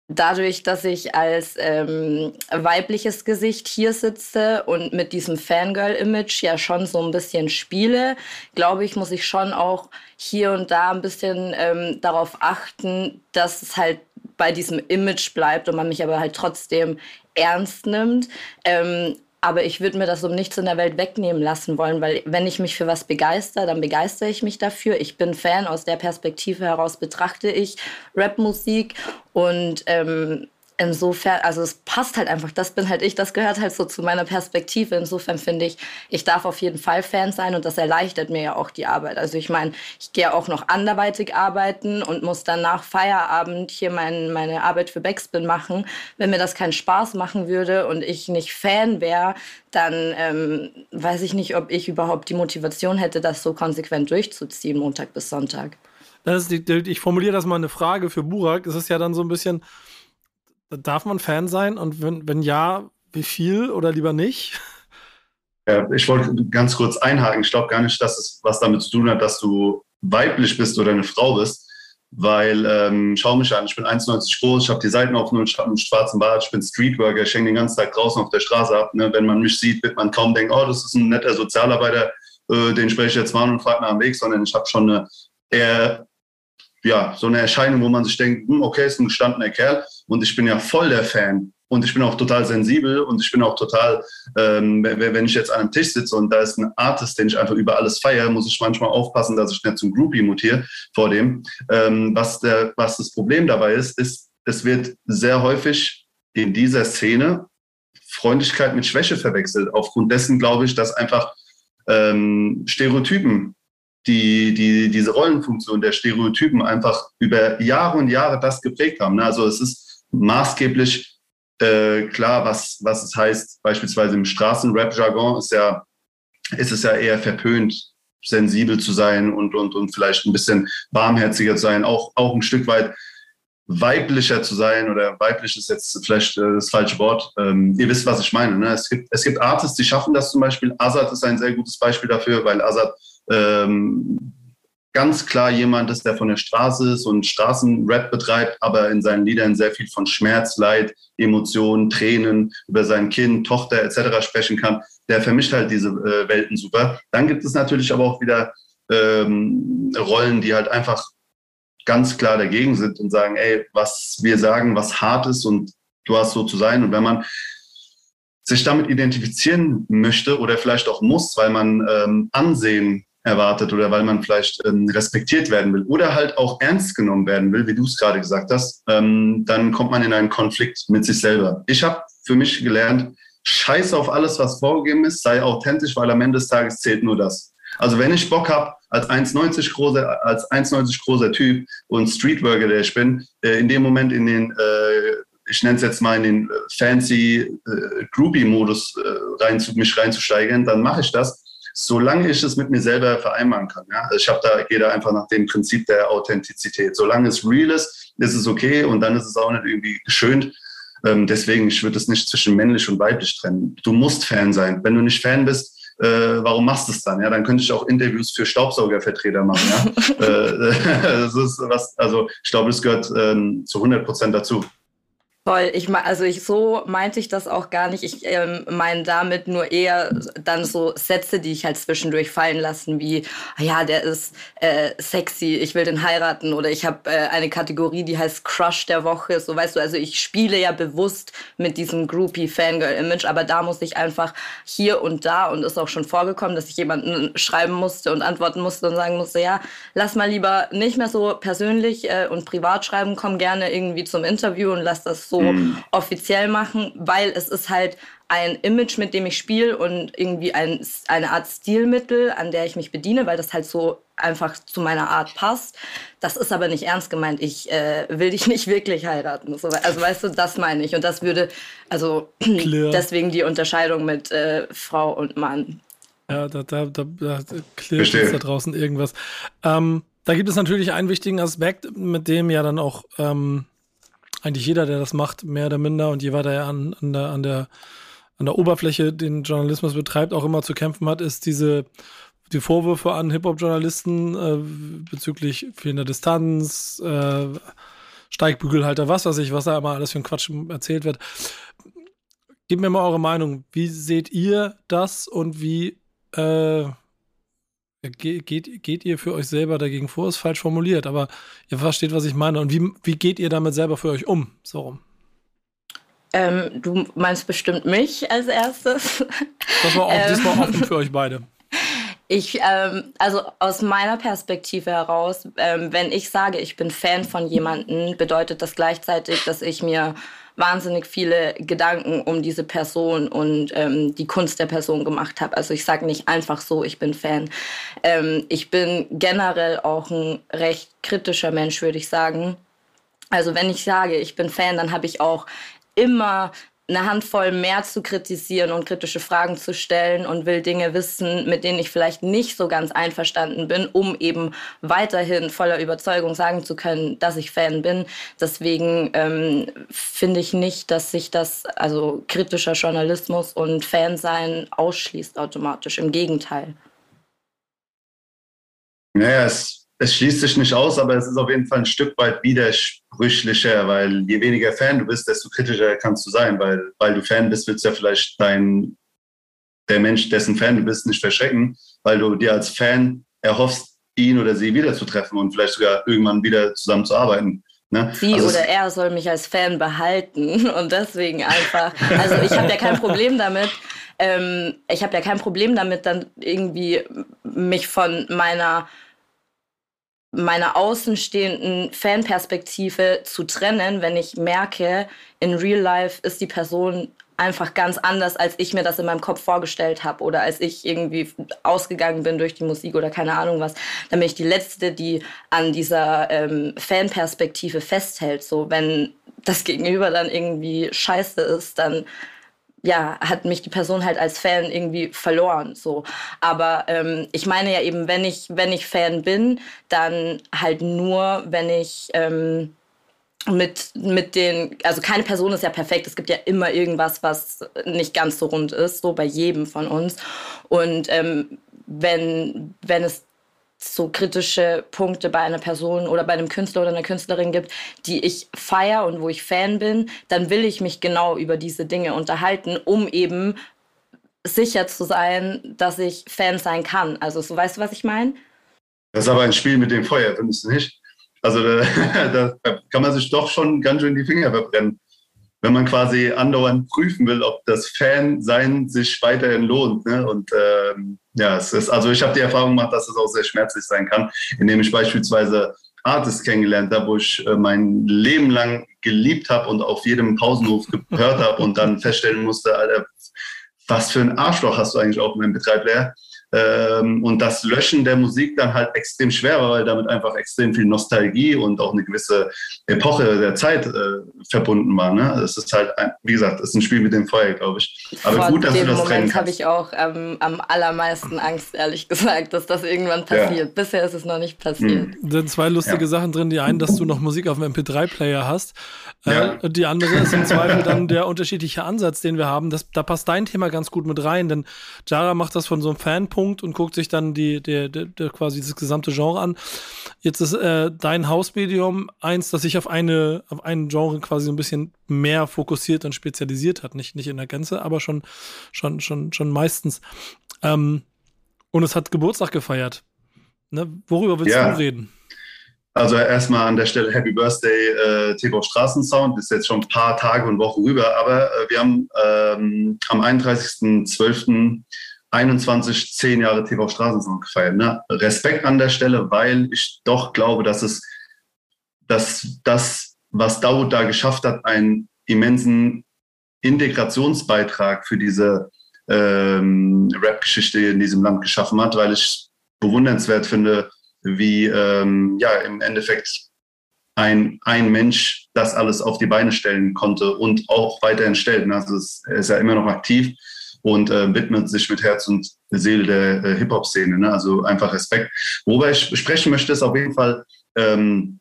dadurch, dass ich als ähm, weibliches Gesicht hier sitze und mit diesem Fangirl-Image ja schon so ein bisschen spiele, glaube ich, muss ich schon auch hier und da ein bisschen ähm, darauf achten, dass es halt bei diesem Image bleibt und man mich aber halt trotzdem ernst nimmt. Ähm, aber ich würde mir das um nichts in der Welt wegnehmen lassen wollen, weil wenn ich mich für was begeister, dann begeistere ich mich dafür. Ich bin Fan, aus der Perspektive heraus betrachte ich Rapmusik und ähm, insofern, also es passt halt einfach, das bin halt ich, das gehört halt so zu meiner Perspektive. Insofern finde ich, ich darf auf jeden Fall Fan sein und das erleichtert mir ja auch die Arbeit. Also ich meine, ich gehe auch noch anderweitig arbeiten und muss dann nach Feierabend hier mein, meine Arbeit für Backspin machen. Wenn mir das keinen Spaß machen würde und ich nicht Fan wäre, dann ähm, weiß ich nicht, ob ich überhaupt die Motivation hätte, das so konsequent durchzuziehen, Montag bis Sonntag. Die, ich formuliere das mal eine Frage für Burak. Es ist ja dann so ein bisschen, Darf man Fan sein? Und wenn, wenn ja, wie viel oder lieber nicht? Ja, ich wollte ganz kurz einhaken. Ich glaube gar nicht, dass es was damit zu tun hat, dass du weiblich bist oder eine Frau bist. Weil, ähm, schau mich an, ich bin 1,90 groß, ich habe die Seiten auf und ich habe einen schwarzen Bart, ich bin Streetworker, ich hänge den ganzen Tag draußen auf der Straße ab. Ne? Wenn man mich sieht, wird man kaum denken, oh, das ist ein netter Sozialarbeiter, äh, den spreche ich jetzt mal und frage nach dem Weg, sondern ich habe schon eine eher ja, so eine Erscheinung, wo man sich denkt, hm, okay, ist ein gestandener Kerl und ich bin ja voll der Fan und ich bin auch total sensibel und ich bin auch total, ähm, wenn ich jetzt an einem Tisch sitze und da ist ein Artist, den ich einfach über alles feiere, muss ich manchmal aufpassen, dass ich nicht zum Groupie mutiere vor dem. Ähm, was, der, was das Problem dabei ist, ist, es wird sehr häufig in dieser Szene Freundlichkeit mit Schwäche verwechselt. Aufgrund dessen glaube ich, dass einfach ähm, Stereotypen die, die, diese Rollenfunktion der Stereotypen einfach über Jahre und Jahre das geprägt haben. Ne? Also es ist maßgeblich äh, klar, was, was es heißt, beispielsweise im Straßenrap-Jargon ist ja, ist es ja eher verpönt, sensibel zu sein und, und, und vielleicht ein bisschen warmherziger zu sein, auch, auch ein Stück weit weiblicher zu sein oder weiblich ist jetzt vielleicht äh, das falsche Wort. Ähm, ihr wisst, was ich meine. Ne? Es, gibt, es gibt Artists, die schaffen das zum Beispiel. Azad ist ein sehr gutes Beispiel dafür, weil Azad ähm, ganz klar jemand ist, der von der Straße ist und Straßenrap betreibt, aber in seinen Liedern sehr viel von Schmerz, Leid, Emotionen, Tränen über sein Kind, Tochter etc. sprechen kann. Der vermischt halt diese äh, Welten super. Dann gibt es natürlich aber auch wieder ähm, Rollen, die halt einfach ganz klar dagegen sind und sagen, ey, was wir sagen, was hart ist und du hast so zu sein. Und wenn man sich damit identifizieren möchte oder vielleicht auch muss, weil man ähm, Ansehen erwartet oder weil man vielleicht ähm, respektiert werden will oder halt auch ernst genommen werden will, wie du es gerade gesagt hast, ähm, dann kommt man in einen Konflikt mit sich selber. Ich habe für mich gelernt, scheiß auf alles, was vorgegeben ist, sei authentisch, weil am Ende des Tages zählt nur das. Also wenn ich Bock habe, als 1,90 großer, als 1,90 großer Typ und Streetworker, der ich bin, äh, in dem Moment in den, äh, ich nenne es jetzt mal in den äh, fancy äh, Groupie-Modus äh, rein, mich reinzusteigern, dann mache ich das, solange ich es mit mir selber vereinbaren kann. Ja? Also ich habe da, gehe da einfach nach dem Prinzip der Authentizität. Solange es real ist, ist es okay und dann ist es auch nicht irgendwie geschönt. Ähm, deswegen, ich würde es nicht zwischen männlich und weiblich trennen. Du musst Fan sein. Wenn du nicht Fan bist, äh, warum machst du es dann? Ja, dann könnte ich auch Interviews für Staubsaugervertreter machen. Ja? äh, das ist was, also ich glaube, es gehört ähm, zu 100 Prozent dazu. Voll, ich also ich so meinte ich das auch gar nicht. Ich ähm, meine damit nur eher dann so Sätze, die ich halt zwischendurch fallen lassen, wie ja, der ist äh, sexy, ich will den heiraten oder ich habe äh, eine Kategorie, die heißt Crush der Woche. So weißt du, also ich spiele ja bewusst mit diesem Groupie Fangirl Image, aber da muss ich einfach hier und da und ist auch schon vorgekommen, dass ich jemanden schreiben musste und antworten musste und sagen musste, ja, lass mal lieber nicht mehr so persönlich äh, und privat schreiben, komm gerne irgendwie zum Interview und lass das so mhm. offiziell machen, weil es ist halt ein Image, mit dem ich spiele und irgendwie ein, eine Art Stilmittel, an der ich mich bediene, weil das halt so einfach zu meiner Art passt. Das ist aber nicht ernst gemeint. Ich äh, will dich nicht wirklich heiraten. So, also weißt du, das meine ich. Und das würde, also Clear. deswegen die Unterscheidung mit äh, Frau und Mann. Ja, da, da, da, da klärt da draußen irgendwas. Ähm, da gibt es natürlich einen wichtigen Aspekt, mit dem ja dann auch ähm, eigentlich jeder, der das macht, mehr oder minder und je weiter er an, an, der, an, der, an der Oberfläche den Journalismus betreibt, auch immer zu kämpfen hat, ist diese die Vorwürfe an Hip-Hop-Journalisten äh, bezüglich fehlender Distanz, äh, Steigbügelhalter, was weiß ich, was da immer alles für ein Quatsch erzählt wird. Gebt mir mal eure Meinung. Wie seht ihr das und wie äh, Ge geht, geht ihr für euch selber dagegen vor? Ist falsch formuliert, aber ihr versteht, was ich meine. Und wie, wie geht ihr damit selber für euch um? So rum. Ähm, du meinst bestimmt mich als erstes. Das war, auch, ähm, war offen für euch beide. Ich, ähm, also aus meiner Perspektive heraus, ähm, wenn ich sage, ich bin Fan von jemandem, bedeutet das gleichzeitig, dass ich mir wahnsinnig viele Gedanken um diese Person und ähm, die Kunst der Person gemacht habe. Also ich sage nicht einfach so, ich bin Fan. Ähm, ich bin generell auch ein recht kritischer Mensch, würde ich sagen. Also wenn ich sage, ich bin Fan, dann habe ich auch immer eine Handvoll mehr zu kritisieren und kritische Fragen zu stellen und will Dinge wissen, mit denen ich vielleicht nicht so ganz einverstanden bin, um eben weiterhin voller Überzeugung sagen zu können, dass ich Fan bin. Deswegen ähm, finde ich nicht, dass sich das, also kritischer Journalismus und Fansein ausschließt automatisch. Im Gegenteil. Naja, es es schließt sich nicht aus, aber es ist auf jeden Fall ein Stück weit widersprüchlicher, weil je weniger Fan du bist, desto kritischer kannst du sein, weil, weil du Fan bist, willst du ja vielleicht dein, der Mensch, dessen Fan du bist, nicht verschrecken, weil du dir als Fan erhoffst, ihn oder sie wiederzutreffen und vielleicht sogar irgendwann wieder zusammen zu arbeiten. Ne? Sie also oder er soll mich als Fan behalten und deswegen einfach. Also ich habe ja kein Problem damit. Ähm, ich habe ja kein Problem damit, dann irgendwie mich von meiner meiner außenstehenden Fanperspektive zu trennen, wenn ich merke, in Real Life ist die Person einfach ganz anders, als ich mir das in meinem Kopf vorgestellt habe oder als ich irgendwie ausgegangen bin durch die Musik oder keine Ahnung was. Dann bin ich die Letzte, die an dieser ähm, Fanperspektive festhält. So, wenn das Gegenüber dann irgendwie scheiße ist, dann ja, hat mich die Person halt als Fan irgendwie verloren. So. Aber ähm, ich meine ja eben, wenn ich, wenn ich Fan bin, dann halt nur, wenn ich ähm, mit, mit den, also keine Person ist ja perfekt. Es gibt ja immer irgendwas, was nicht ganz so rund ist, so bei jedem von uns. Und ähm, wenn, wenn es so kritische Punkte bei einer Person oder bei einem Künstler oder einer Künstlerin gibt, die ich feiere und wo ich Fan bin, dann will ich mich genau über diese Dinge unterhalten, um eben sicher zu sein, dass ich Fan sein kann. Also so weißt du, was ich meine? Das ist aber ein Spiel mit dem Feuer, findest du nicht? Also da, da, kann man sich doch schon ganz schön die Finger verbrennen wenn man quasi andauernd prüfen will, ob das Fan-Sein sich weiterhin lohnt. Ne? Und ähm, ja, es ist, also ich habe die Erfahrung gemacht, dass es auch sehr schmerzlich sein kann, indem ich beispielsweise Artists kennengelernt habe, wo ich äh, mein Leben lang geliebt habe und auf jedem Pausenhof gehört habe und dann feststellen musste, Alter, was für ein Arschloch hast du eigentlich auf meinem Betreibler? Ähm, und das Löschen der Musik dann halt extrem schwer war, weil damit einfach extrem viel Nostalgie und auch eine gewisse Epoche der Zeit äh, verbunden war. Ne? Es ist halt, ein, wie gesagt, es ist ein Spiel mit dem Feuer, glaube ich. Aber Vor gut, dass du das Moment trennen habe ich auch ähm, am allermeisten Angst, ehrlich gesagt, dass das irgendwann passiert. Ja. Bisher ist es noch nicht passiert. Mhm. Da sind zwei lustige ja. Sachen drin. Die einen, dass du noch Musik auf dem MP3-Player hast. Äh, ja. Und die andere ist im Zweifel dann der unterschiedliche Ansatz, den wir haben. Das, da passt dein Thema ganz gut mit rein, denn Jara macht das von so einem Fanpunkt Punkt und guckt sich dann die, die, die, die quasi das gesamte Genre an. Jetzt ist äh, dein Hausmedium eins, das sich auf eine, auf einen Genre quasi so ein bisschen mehr fokussiert und spezialisiert hat. Nicht, nicht in der Gänze, aber schon, schon, schon, schon meistens. Ähm, und es hat Geburtstag gefeiert. Ne? Worüber willst ja. du reden? Also erstmal an der Stelle Happy Birthday äh, TV Straßensound. Ist jetzt schon ein paar Tage und Wochen rüber, aber äh, wir haben ähm, am 31.12. 21 10 Jahre TV Straßensong gefeiert. Ne? Respekt an der Stelle, weil ich doch glaube, dass es, dass das, was Dawood da geschafft hat, einen immensen Integrationsbeitrag für diese ähm, Rap-Geschichte in diesem Land geschaffen hat, weil ich bewundernswert finde, wie ähm, ja im Endeffekt ein, ein Mensch das alles auf die Beine stellen konnte und auch weiterhin stellt. Also es, er ist ja immer noch aktiv und äh, widmet sich mit Herz und Seele der äh, Hip-Hop-Szene. Ne? Also einfach Respekt. Worüber ich sprechen möchte, ist auf jeden Fall ähm,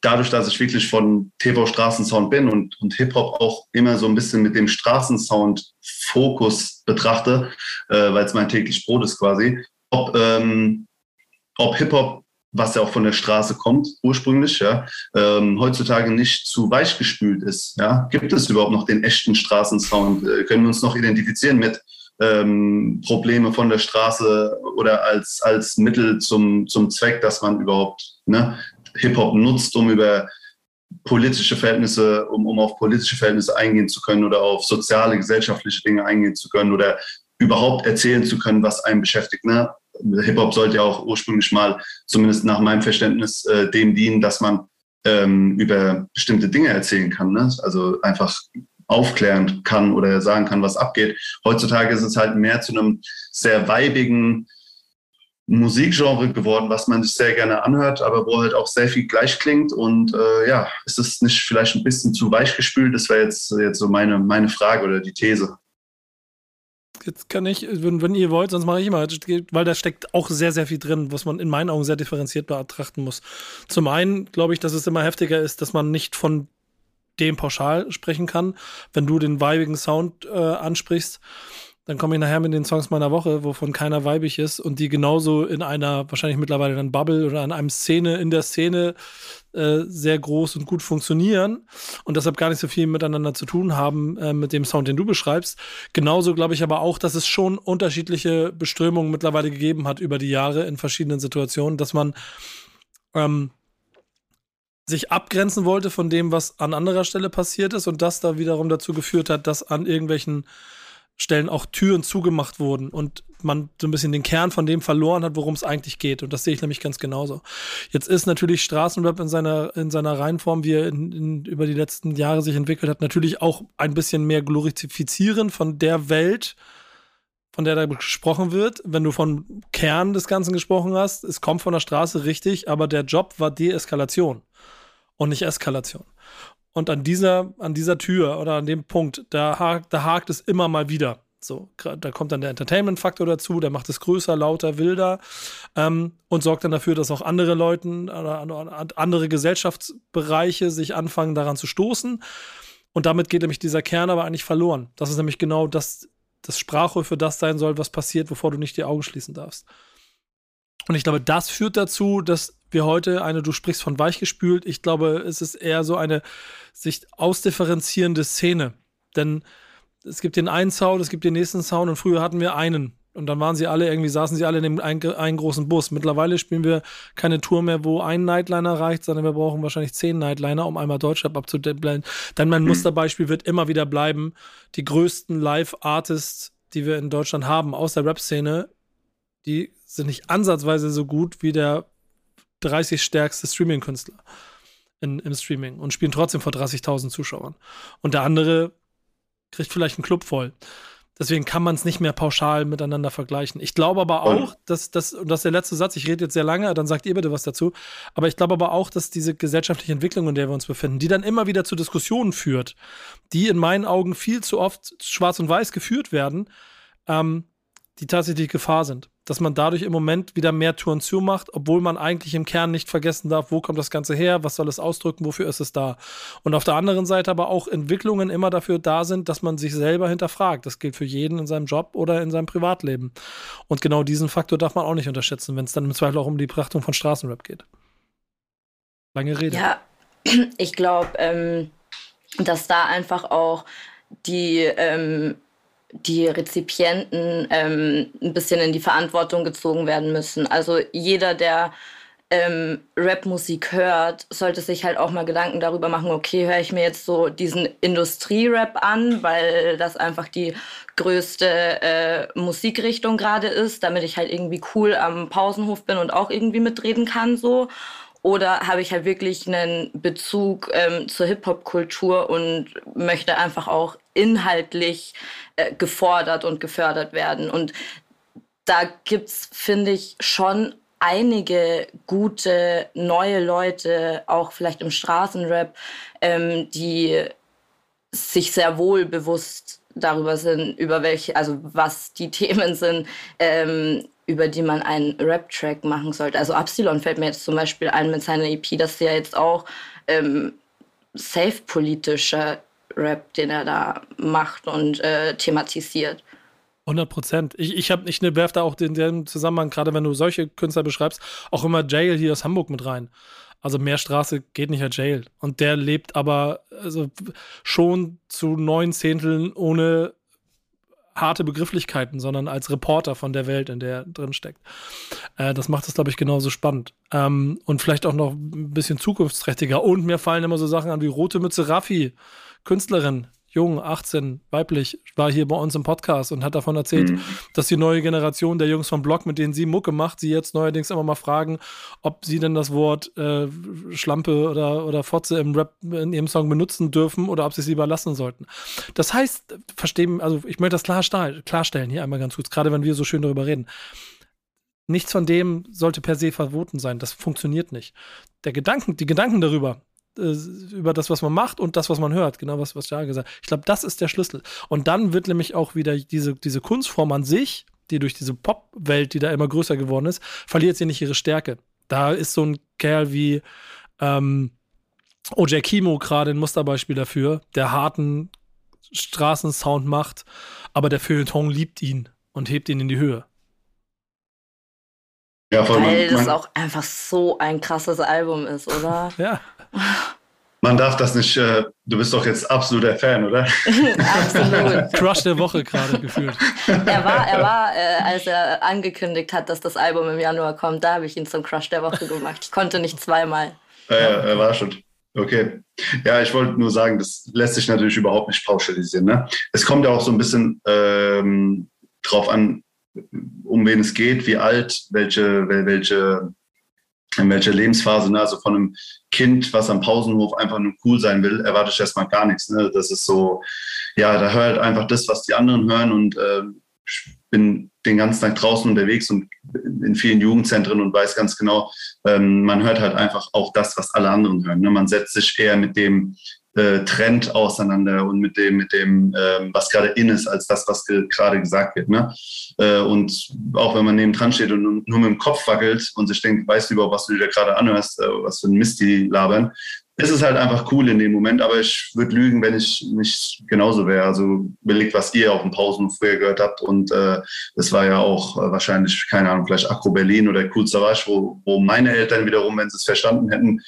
dadurch, dass ich wirklich von TV Straßensound bin und, und Hip-Hop auch immer so ein bisschen mit dem Straßensound-Fokus betrachte, äh, weil es mein täglich Brot ist quasi, ob, ähm, ob Hip-Hop was ja auch von der Straße kommt, ursprünglich, ja, ähm, heutzutage nicht zu weich gespült ist. Ja? Gibt es überhaupt noch den echten Straßensound? Äh, können wir uns noch identifizieren mit ähm, Probleme von der Straße oder als, als Mittel zum, zum Zweck, dass man überhaupt ne, Hip-Hop nutzt, um über politische Verhältnisse, um, um auf politische Verhältnisse eingehen zu können oder auf soziale, gesellschaftliche Dinge eingehen zu können oder überhaupt erzählen zu können, was einen beschäftigt. Ne? Hip-Hop sollte ja auch ursprünglich mal, zumindest nach meinem Verständnis, äh, dem dienen, dass man ähm, über bestimmte Dinge erzählen kann. Ne? Also einfach aufklären kann oder sagen kann, was abgeht. Heutzutage ist es halt mehr zu einem sehr weibigen Musikgenre geworden, was man sich sehr gerne anhört, aber wo halt auch sehr viel gleich klingt. Und äh, ja, ist es nicht vielleicht ein bisschen zu weich gespült? Das wäre jetzt, jetzt so meine, meine Frage oder die These jetzt kann ich, wenn, wenn ihr wollt, sonst mache ich immer, weil da steckt auch sehr, sehr viel drin, was man in meinen Augen sehr differenziert betrachten muss. Zum einen glaube ich, dass es immer heftiger ist, dass man nicht von dem pauschal sprechen kann, wenn du den weibigen Sound äh, ansprichst. Dann komme ich nachher mit den Songs meiner Woche, wovon keiner weibig ist und die genauso in einer, wahrscheinlich mittlerweile dann Bubble oder an einem Szene, in der Szene äh, sehr groß und gut funktionieren und deshalb gar nicht so viel miteinander zu tun haben äh, mit dem Sound, den du beschreibst. Genauso glaube ich aber auch, dass es schon unterschiedliche Beströmungen mittlerweile gegeben hat über die Jahre in verschiedenen Situationen, dass man ähm, sich abgrenzen wollte von dem, was an anderer Stelle passiert ist und das da wiederum dazu geführt hat, dass an irgendwelchen Stellen auch Türen zugemacht wurden und man so ein bisschen den Kern von dem verloren hat, worum es eigentlich geht. Und das sehe ich nämlich ganz genauso. Jetzt ist natürlich Straßenrap in seiner, in seiner Reihenform, wie er in, in, über die letzten Jahre sich entwickelt hat, natürlich auch ein bisschen mehr glorifizieren von der Welt, von der da gesprochen wird. Wenn du von Kern des Ganzen gesprochen hast, es kommt von der Straße richtig, aber der Job war Deeskalation und nicht Eskalation. Und an dieser, an dieser Tür oder an dem Punkt, da hakt, da hakt es immer mal wieder. So, da kommt dann der Entertainment-Faktor dazu, der macht es größer, lauter, wilder ähm, und sorgt dann dafür, dass auch andere Leute oder andere Gesellschaftsbereiche sich anfangen, daran zu stoßen. Und damit geht nämlich dieser Kern aber eigentlich verloren. Das ist nämlich genau das, das Sprachrohr für das sein soll, was passiert, bevor du nicht die Augen schließen darfst. Und ich glaube, das führt dazu, dass wir heute eine, du sprichst von weichgespült, ich glaube, es ist eher so eine sich ausdifferenzierende Szene. Denn es gibt den einen Sound, es gibt den nächsten Sound und früher hatten wir einen. Und dann waren sie alle, irgendwie saßen sie alle in dem einen, einen großen Bus. Mittlerweile spielen wir keine Tour mehr, wo ein Nightliner reicht, sondern wir brauchen wahrscheinlich zehn Nightliner, um einmal Deutschrap abzublenden. Dann mein Musterbeispiel wird immer wieder bleiben. Die größten Live-Artists, die wir in Deutschland haben, aus der Rap-Szene, die sind nicht ansatzweise so gut wie der 30 stärkste Streaming-Künstler im Streaming und spielen trotzdem vor 30.000 Zuschauern. Und der andere kriegt vielleicht einen Club voll. Deswegen kann man es nicht mehr pauschal miteinander vergleichen. Ich glaube aber auch, dass das, und das ist der letzte Satz, ich rede jetzt sehr lange, dann sagt ihr bitte was dazu, aber ich glaube aber auch, dass diese gesellschaftliche Entwicklung, in der wir uns befinden, die dann immer wieder zu Diskussionen führt, die in meinen Augen viel zu oft schwarz und weiß geführt werden, ähm, die tatsächlich Gefahr sind. Dass man dadurch im Moment wieder mehr Touren zumacht, obwohl man eigentlich im Kern nicht vergessen darf, wo kommt das Ganze her, was soll es ausdrücken, wofür ist es da. Und auf der anderen Seite aber auch Entwicklungen immer dafür da sind, dass man sich selber hinterfragt. Das gilt für jeden in seinem Job oder in seinem Privatleben. Und genau diesen Faktor darf man auch nicht unterschätzen, wenn es dann im Zweifel auch um die Betrachtung von Straßenrap geht. Lange Rede. Ja, ich glaube, ähm, dass da einfach auch die ähm, die Rezipienten ähm, ein bisschen in die Verantwortung gezogen werden müssen. Also jeder, der ähm, Rap-Musik hört, sollte sich halt auch mal Gedanken darüber machen, okay, höre ich mir jetzt so diesen Industrie-Rap an, weil das einfach die größte äh, Musikrichtung gerade ist, damit ich halt irgendwie cool am Pausenhof bin und auch irgendwie mitreden kann so. Oder habe ich halt wirklich einen Bezug ähm, zur Hip-Hop-Kultur und möchte einfach auch inhaltlich äh, gefordert und gefördert werden. Und da gibt es, finde ich, schon einige gute neue Leute, auch vielleicht im Straßenrap, ähm, die sich sehr wohl bewusst darüber sind, über welche, also was die Themen sind, ähm, über die man einen Rap-Track machen sollte. Also Absilon fällt mir jetzt zum Beispiel ein mit seiner EP, das ist ja jetzt auch ähm, safe politischer Rap, den er da macht und äh, thematisiert. 100 Prozent. Ich, ich, ich ne, werfe da auch in dem Zusammenhang, gerade wenn du solche Künstler beschreibst, auch immer Jail hier aus Hamburg mit rein. Also mehr Straße geht nicht als Jail. Und der lebt aber also schon zu neun Zehnteln ohne harte Begrifflichkeiten, sondern als Reporter von der Welt, in der er drin steckt. Äh, das macht es, glaube ich, genauso spannend. Ähm, und vielleicht auch noch ein bisschen zukunftsträchtiger. Und mir fallen immer so Sachen an wie Rote Mütze Raffi, Künstlerin, jung, 18, weiblich, war hier bei uns im Podcast und hat davon erzählt, mhm. dass die neue Generation der Jungs vom Blog, mit denen sie Mucke macht, sie jetzt neuerdings immer mal fragen, ob sie denn das Wort äh, Schlampe oder, oder Fotze im Rap in ihrem Song benutzen dürfen oder ob sie es lieber lassen sollten. Das heißt, verstehen, also ich möchte das klarstellen, klarstellen hier einmal ganz kurz, gerade wenn wir so schön darüber reden. Nichts von dem sollte per se verboten sein. Das funktioniert nicht. Der Gedanken, die Gedanken darüber, über das, was man macht und das, was man hört. Genau, was, was Jara gesagt hat. Ich glaube, das ist der Schlüssel. Und dann wird nämlich auch wieder diese, diese Kunstform an sich, die durch diese Pop-Welt, die da immer größer geworden ist, verliert sie nicht ihre Stärke. Da ist so ein Kerl wie ähm, OJ Kimo gerade ein Musterbeispiel dafür, der harten Straßensound macht, aber der Feuilleton liebt ihn und hebt ihn in die Höhe. Ja, voll, Weil das auch einfach so ein krasses Album ist, oder? ja. Man darf das nicht, äh, du bist doch jetzt absoluter Fan, oder? Absolut. Crush der Woche gerade gefühlt. Er war, er war äh, als er angekündigt hat, dass das Album im Januar kommt, da habe ich ihn zum Crush der Woche gemacht. Ich konnte nicht zweimal. Ja, ja, er war schon. Okay. Ja, ich wollte nur sagen, das lässt sich natürlich überhaupt nicht pauschalisieren. Ne? Es kommt ja auch so ein bisschen ähm, drauf an, um wen es geht, wie alt, welche, welche, in welcher Lebensphase. Ne? Also von einem Kind, was am Pausenhof einfach nur cool sein will, erwarte ich erstmal gar nichts. Ne? Das ist so, ja, da hört einfach das, was die anderen hören und äh, ich bin den ganzen Tag draußen unterwegs und in vielen Jugendzentren und weiß ganz genau, ähm, man hört halt einfach auch das, was alle anderen hören. Ne? Man setzt sich eher mit dem äh, Trend auseinander und mit dem, mit dem, ähm, was gerade in ist, als das, was ge gerade gesagt wird. Ne? Äh, und auch wenn man neben dran steht und nur mit dem Kopf wackelt und sich denkt, weißt du überhaupt, was du dir gerade anhörst, äh, was für ein Mist die labern, ist es halt einfach cool in dem Moment, aber ich würde lügen, wenn ich nicht genauso wäre. Also belegt, was ihr auf dem Pausen früher gehört habt und äh, das war ja auch äh, wahrscheinlich, keine Ahnung, vielleicht Akro Berlin oder Cool Savage, wo, wo meine Eltern wiederum, wenn sie es verstanden hätten,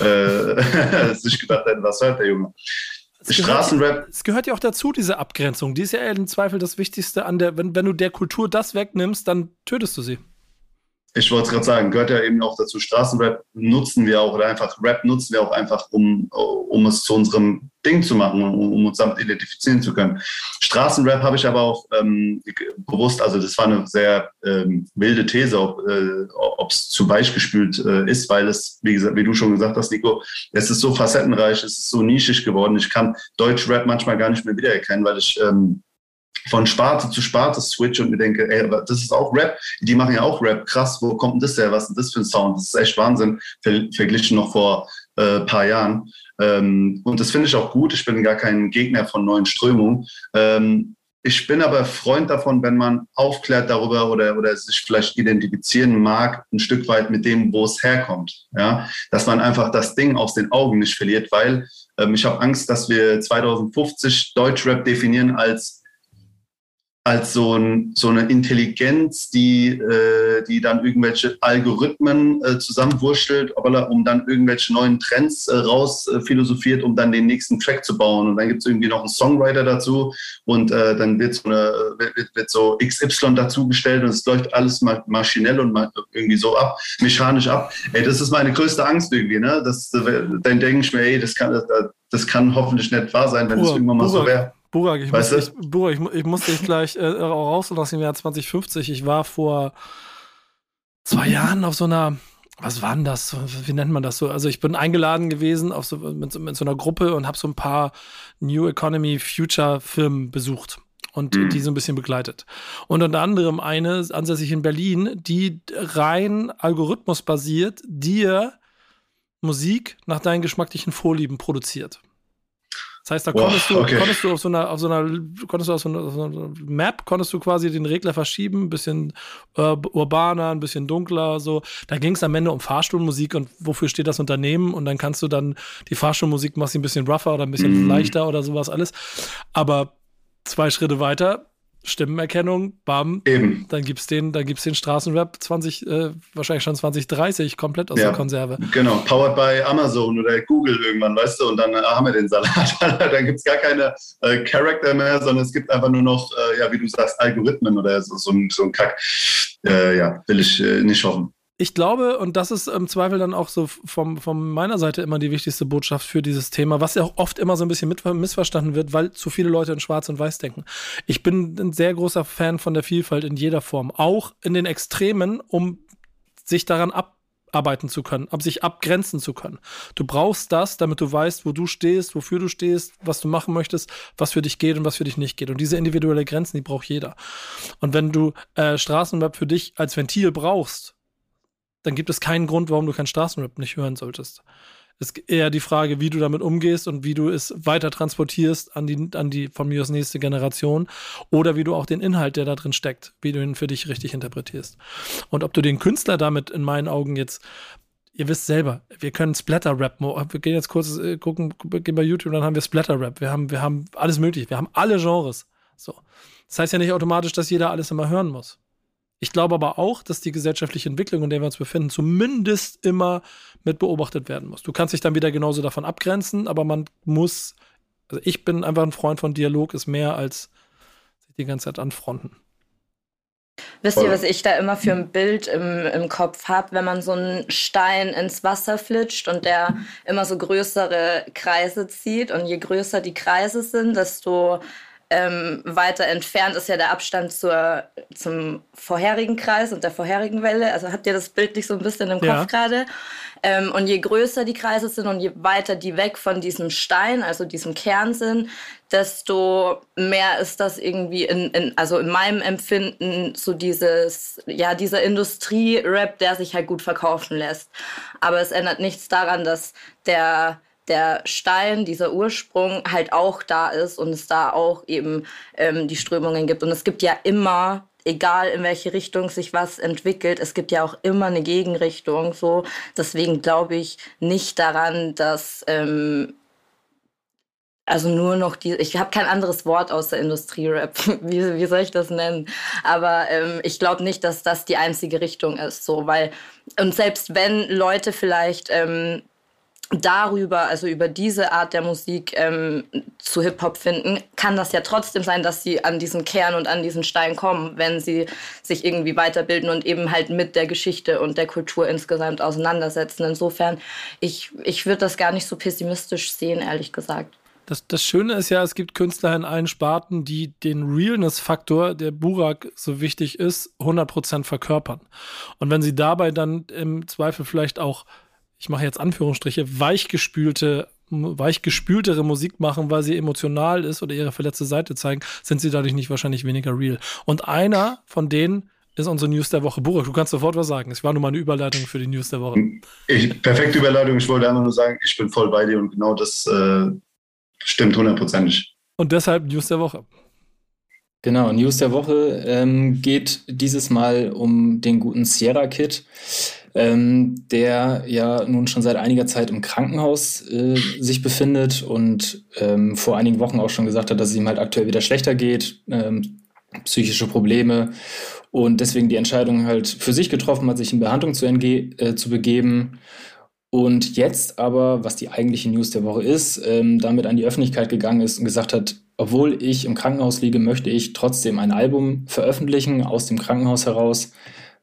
äh, sich gedacht hätten, was hört der Junge. Es Straßenrap. es gehört ja auch dazu, diese Abgrenzung. Die ist ja im Zweifel das Wichtigste an der, wenn, wenn du der Kultur das wegnimmst, dann tötest du sie ich wollte gerade sagen, gehört ja eben auch dazu. Straßenrap nutzen wir auch oder einfach Rap nutzen wir auch einfach, um, um es zu unserem Ding zu machen, um, um uns damit identifizieren zu können. Straßenrap habe ich aber auch ähm, bewusst, also das war eine sehr ähm, wilde These, ob äh, es zu weichgespült äh, ist, weil es, wie, gesagt, wie du schon gesagt hast, Nico, es ist so facettenreich, es ist so nischig geworden. Ich kann Deutschrap manchmal gar nicht mehr wiedererkennen, weil ich ähm, von Sparte zu Sparte switch und mir denke, ey, das ist auch Rap. Die machen ja auch Rap. Krass, wo kommt denn das her? Was ist das für ein Sound? Das ist echt Wahnsinn, ver verglichen noch vor ein äh, paar Jahren. Ähm, und das finde ich auch gut. Ich bin gar kein Gegner von neuen Strömungen. Ähm, ich bin aber Freund davon, wenn man aufklärt darüber oder, oder sich vielleicht identifizieren mag, ein Stück weit mit dem, wo es herkommt. Ja? Dass man einfach das Ding aus den Augen nicht verliert, weil ähm, ich habe Angst, dass wir 2050 Deutschrap definieren als als so, ein, so eine Intelligenz, die, äh, die dann irgendwelche Algorithmen äh, zusammenwurschtelt, um dann irgendwelche neuen Trends äh, raus äh, philosophiert, um dann den nächsten Track zu bauen. Und dann gibt es irgendwie noch einen Songwriter dazu und äh, dann wird so, eine, wird, wird so XY dazugestellt und es läuft alles ma maschinell und ma irgendwie so ab, mechanisch ab. Ey, das ist meine größte Angst irgendwie. Ne? Das, dann denke ich mir, ey, das kann, das, das kann hoffentlich nicht wahr sein, wenn es irgendwann mal so wäre. Burak, ich, muss, ich, Burak, ich, ich muss dich gleich äh, rausholen aus dem Jahr 2050. Ich war vor zwei Jahren auf so einer, was war denn das? Wie nennt man das so? Also ich bin eingeladen gewesen auf so, mit, mit so einer Gruppe und habe so ein paar New Economy Future Firmen besucht und mhm. die so ein bisschen begleitet. Und unter anderem eine, ansässig in Berlin, die rein algorithmusbasiert dir Musik nach deinen geschmacklichen Vorlieben produziert. Das heißt, da konntest, Boah, okay. du, konntest du auf so einer, auf so einer, konntest du auf so einer, auf so einer Map, konntest du quasi den Regler verschieben, ein bisschen äh, urbaner, ein bisschen dunkler, so. Da ging es am Ende um Fahrstuhlmusik und wofür steht das Unternehmen und dann kannst du dann die Fahrstuhlmusik machst ein bisschen rougher oder ein bisschen mm. leichter oder sowas alles. Aber zwei Schritte weiter Stimmenerkennung, bam, Eben. dann gibt's den, dann gibt's den Straßenrap 20, äh, wahrscheinlich schon 2030 komplett aus ja, der Konserve. Genau, powered by Amazon oder Google irgendwann, weißt du, und dann äh, haben wir den Salat. dann gibt's gar keine äh, Charakter mehr, sondern es gibt einfach nur noch, äh, ja, wie du sagst, Algorithmen oder so, so, so ein Kack. Äh, ja, will ich äh, nicht hoffen ich glaube, und das ist im Zweifel dann auch so vom, von meiner Seite immer die wichtigste Botschaft für dieses Thema, was ja auch oft immer so ein bisschen mit, missverstanden wird, weil zu viele Leute in Schwarz und Weiß denken. Ich bin ein sehr großer Fan von der Vielfalt in jeder Form, auch in den Extremen, um sich daran abarbeiten zu können, ab sich abgrenzen zu können. Du brauchst das, damit du weißt, wo du stehst, wofür du stehst, was du machen möchtest, was für dich geht und was für dich nicht geht. Und diese individuelle Grenzen, die braucht jeder. Und wenn du äh, Straßenrap für dich als Ventil brauchst, dann gibt es keinen Grund, warum du kein Straßenrap nicht hören solltest. Es ist eher die Frage, wie du damit umgehst und wie du es weiter transportierst an die, an die von mir aus nächste Generation oder wie du auch den Inhalt, der da drin steckt, wie du ihn für dich richtig interpretierst. Und ob du den Künstler damit in meinen Augen jetzt ihr wisst selber, wir können Splatter-Rap, wir gehen jetzt kurz äh, gucken, gehen bei YouTube, dann haben wir Splatter-Rap, wir haben, wir haben alles mögliche, wir haben alle Genres. So. Das heißt ja nicht automatisch, dass jeder alles immer hören muss. Ich glaube aber auch, dass die gesellschaftliche Entwicklung, in der wir uns befinden, zumindest immer mit beobachtet werden muss. Du kannst dich dann wieder genauso davon abgrenzen, aber man muss, also ich bin einfach ein Freund von Dialog, ist mehr als sich die ganze Zeit anfronten. Wisst ihr, was ich da immer für ein Bild im, im Kopf habe, wenn man so einen Stein ins Wasser flitscht und der immer so größere Kreise zieht und je größer die Kreise sind, desto ähm, weiter entfernt ist ja der Abstand zur, zum vorherigen Kreis und der vorherigen Welle. Also habt ihr das Bild nicht so ein bisschen im Kopf ja. gerade? Ähm, und je größer die Kreise sind und je weiter die weg von diesem Stein, also diesem Kern sind, desto mehr ist das irgendwie in, in also in meinem Empfinden so dieses, ja, dieser Industrie-Rap, der sich halt gut verkaufen lässt. Aber es ändert nichts daran, dass der der Stein, dieser Ursprung halt auch da ist und es da auch eben ähm, die Strömungen gibt. Und es gibt ja immer, egal in welche Richtung sich was entwickelt, es gibt ja auch immer eine Gegenrichtung. So, deswegen glaube ich nicht daran, dass ähm, also nur noch die, ich habe kein anderes Wort außer Industrierap. Wie, wie soll ich das nennen? Aber ähm, ich glaube nicht, dass das die einzige Richtung ist, so, weil und selbst wenn Leute vielleicht ähm, darüber, also über diese Art der Musik ähm, zu Hip-Hop finden, kann das ja trotzdem sein, dass sie an diesen Kern und an diesen Stein kommen, wenn sie sich irgendwie weiterbilden und eben halt mit der Geschichte und der Kultur insgesamt auseinandersetzen. Insofern, ich, ich würde das gar nicht so pessimistisch sehen, ehrlich gesagt. Das, das Schöne ist ja, es gibt Künstler in allen Sparten, die den Realness-Faktor, der Burak so wichtig ist, 100% verkörpern. Und wenn sie dabei dann im Zweifel vielleicht auch ich mache jetzt Anführungsstriche, weichgespülte weichgespültere Musik machen, weil sie emotional ist oder ihre verletzte Seite zeigen, sind sie dadurch nicht wahrscheinlich weniger real. Und einer von denen ist unsere News der Woche. Burak, du kannst sofort was sagen. Es war nur mal eine Überleitung für die News der Woche. Ich, perfekte Überleitung. Ich wollte einfach nur sagen, ich bin voll bei dir und genau das äh, stimmt hundertprozentig. Und deshalb News der Woche. Genau, News der Woche ähm, geht dieses Mal um den guten Sierra Kid ähm, der ja nun schon seit einiger Zeit im Krankenhaus äh, sich befindet und ähm, vor einigen Wochen auch schon gesagt hat, dass es ihm halt aktuell wieder schlechter geht, ähm, psychische Probleme und deswegen die Entscheidung halt für sich getroffen hat, sich in Behandlung zu, äh, zu begeben. Und jetzt aber, was die eigentliche News der Woche ist, ähm, damit an die Öffentlichkeit gegangen ist und gesagt hat, obwohl ich im Krankenhaus liege, möchte ich trotzdem ein Album veröffentlichen aus dem Krankenhaus heraus.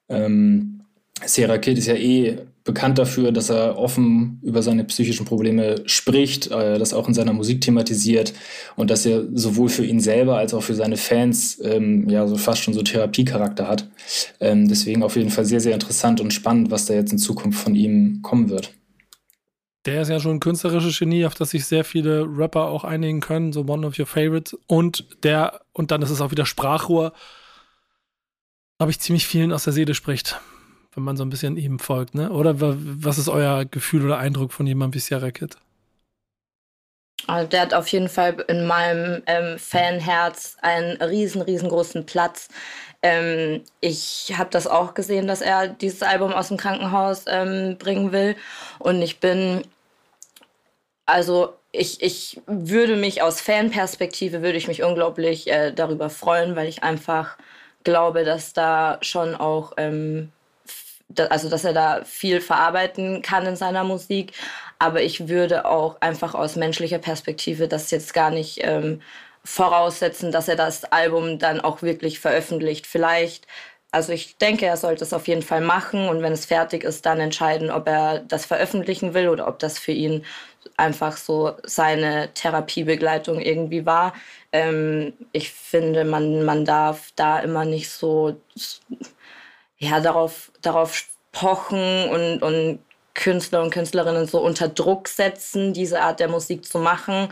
Ähm, Sarah Kid ist ja eh bekannt dafür, dass er offen über seine psychischen Probleme spricht, äh, das auch in seiner Musik thematisiert und dass er sowohl für ihn selber als auch für seine Fans ähm, ja so fast schon so Therapiecharakter hat. Ähm, deswegen auf jeden Fall sehr, sehr interessant und spannend, was da jetzt in Zukunft von ihm kommen wird. Der ist ja schon ein künstlerisches Genie, auf das sich sehr viele Rapper auch einigen können, so One of Your Favorites. Und der, und dann ist es auch wieder Sprachrohr, habe ich ziemlich vielen aus der Seele spricht wenn man so ein bisschen ihm folgt, ne? Oder was ist euer Gefühl oder Eindruck von jemandem wie Sierra Kid? Also der hat auf jeden Fall in meinem ähm, Fanherz einen riesen, riesengroßen Platz. Ähm, ich habe das auch gesehen, dass er dieses Album aus dem Krankenhaus ähm, bringen will. Und ich bin, also ich, ich würde mich aus Fanperspektive, würde ich mich unglaublich äh, darüber freuen, weil ich einfach glaube, dass da schon auch ähm, also dass er da viel verarbeiten kann in seiner Musik. Aber ich würde auch einfach aus menschlicher Perspektive das jetzt gar nicht ähm, voraussetzen, dass er das Album dann auch wirklich veröffentlicht. Vielleicht, also ich denke, er sollte es auf jeden Fall machen und wenn es fertig ist, dann entscheiden, ob er das veröffentlichen will oder ob das für ihn einfach so seine Therapiebegleitung irgendwie war. Ähm, ich finde, man, man darf da immer nicht so ja, darauf, darauf pochen und, und Künstler und Künstlerinnen so unter Druck setzen, diese Art der Musik zu machen,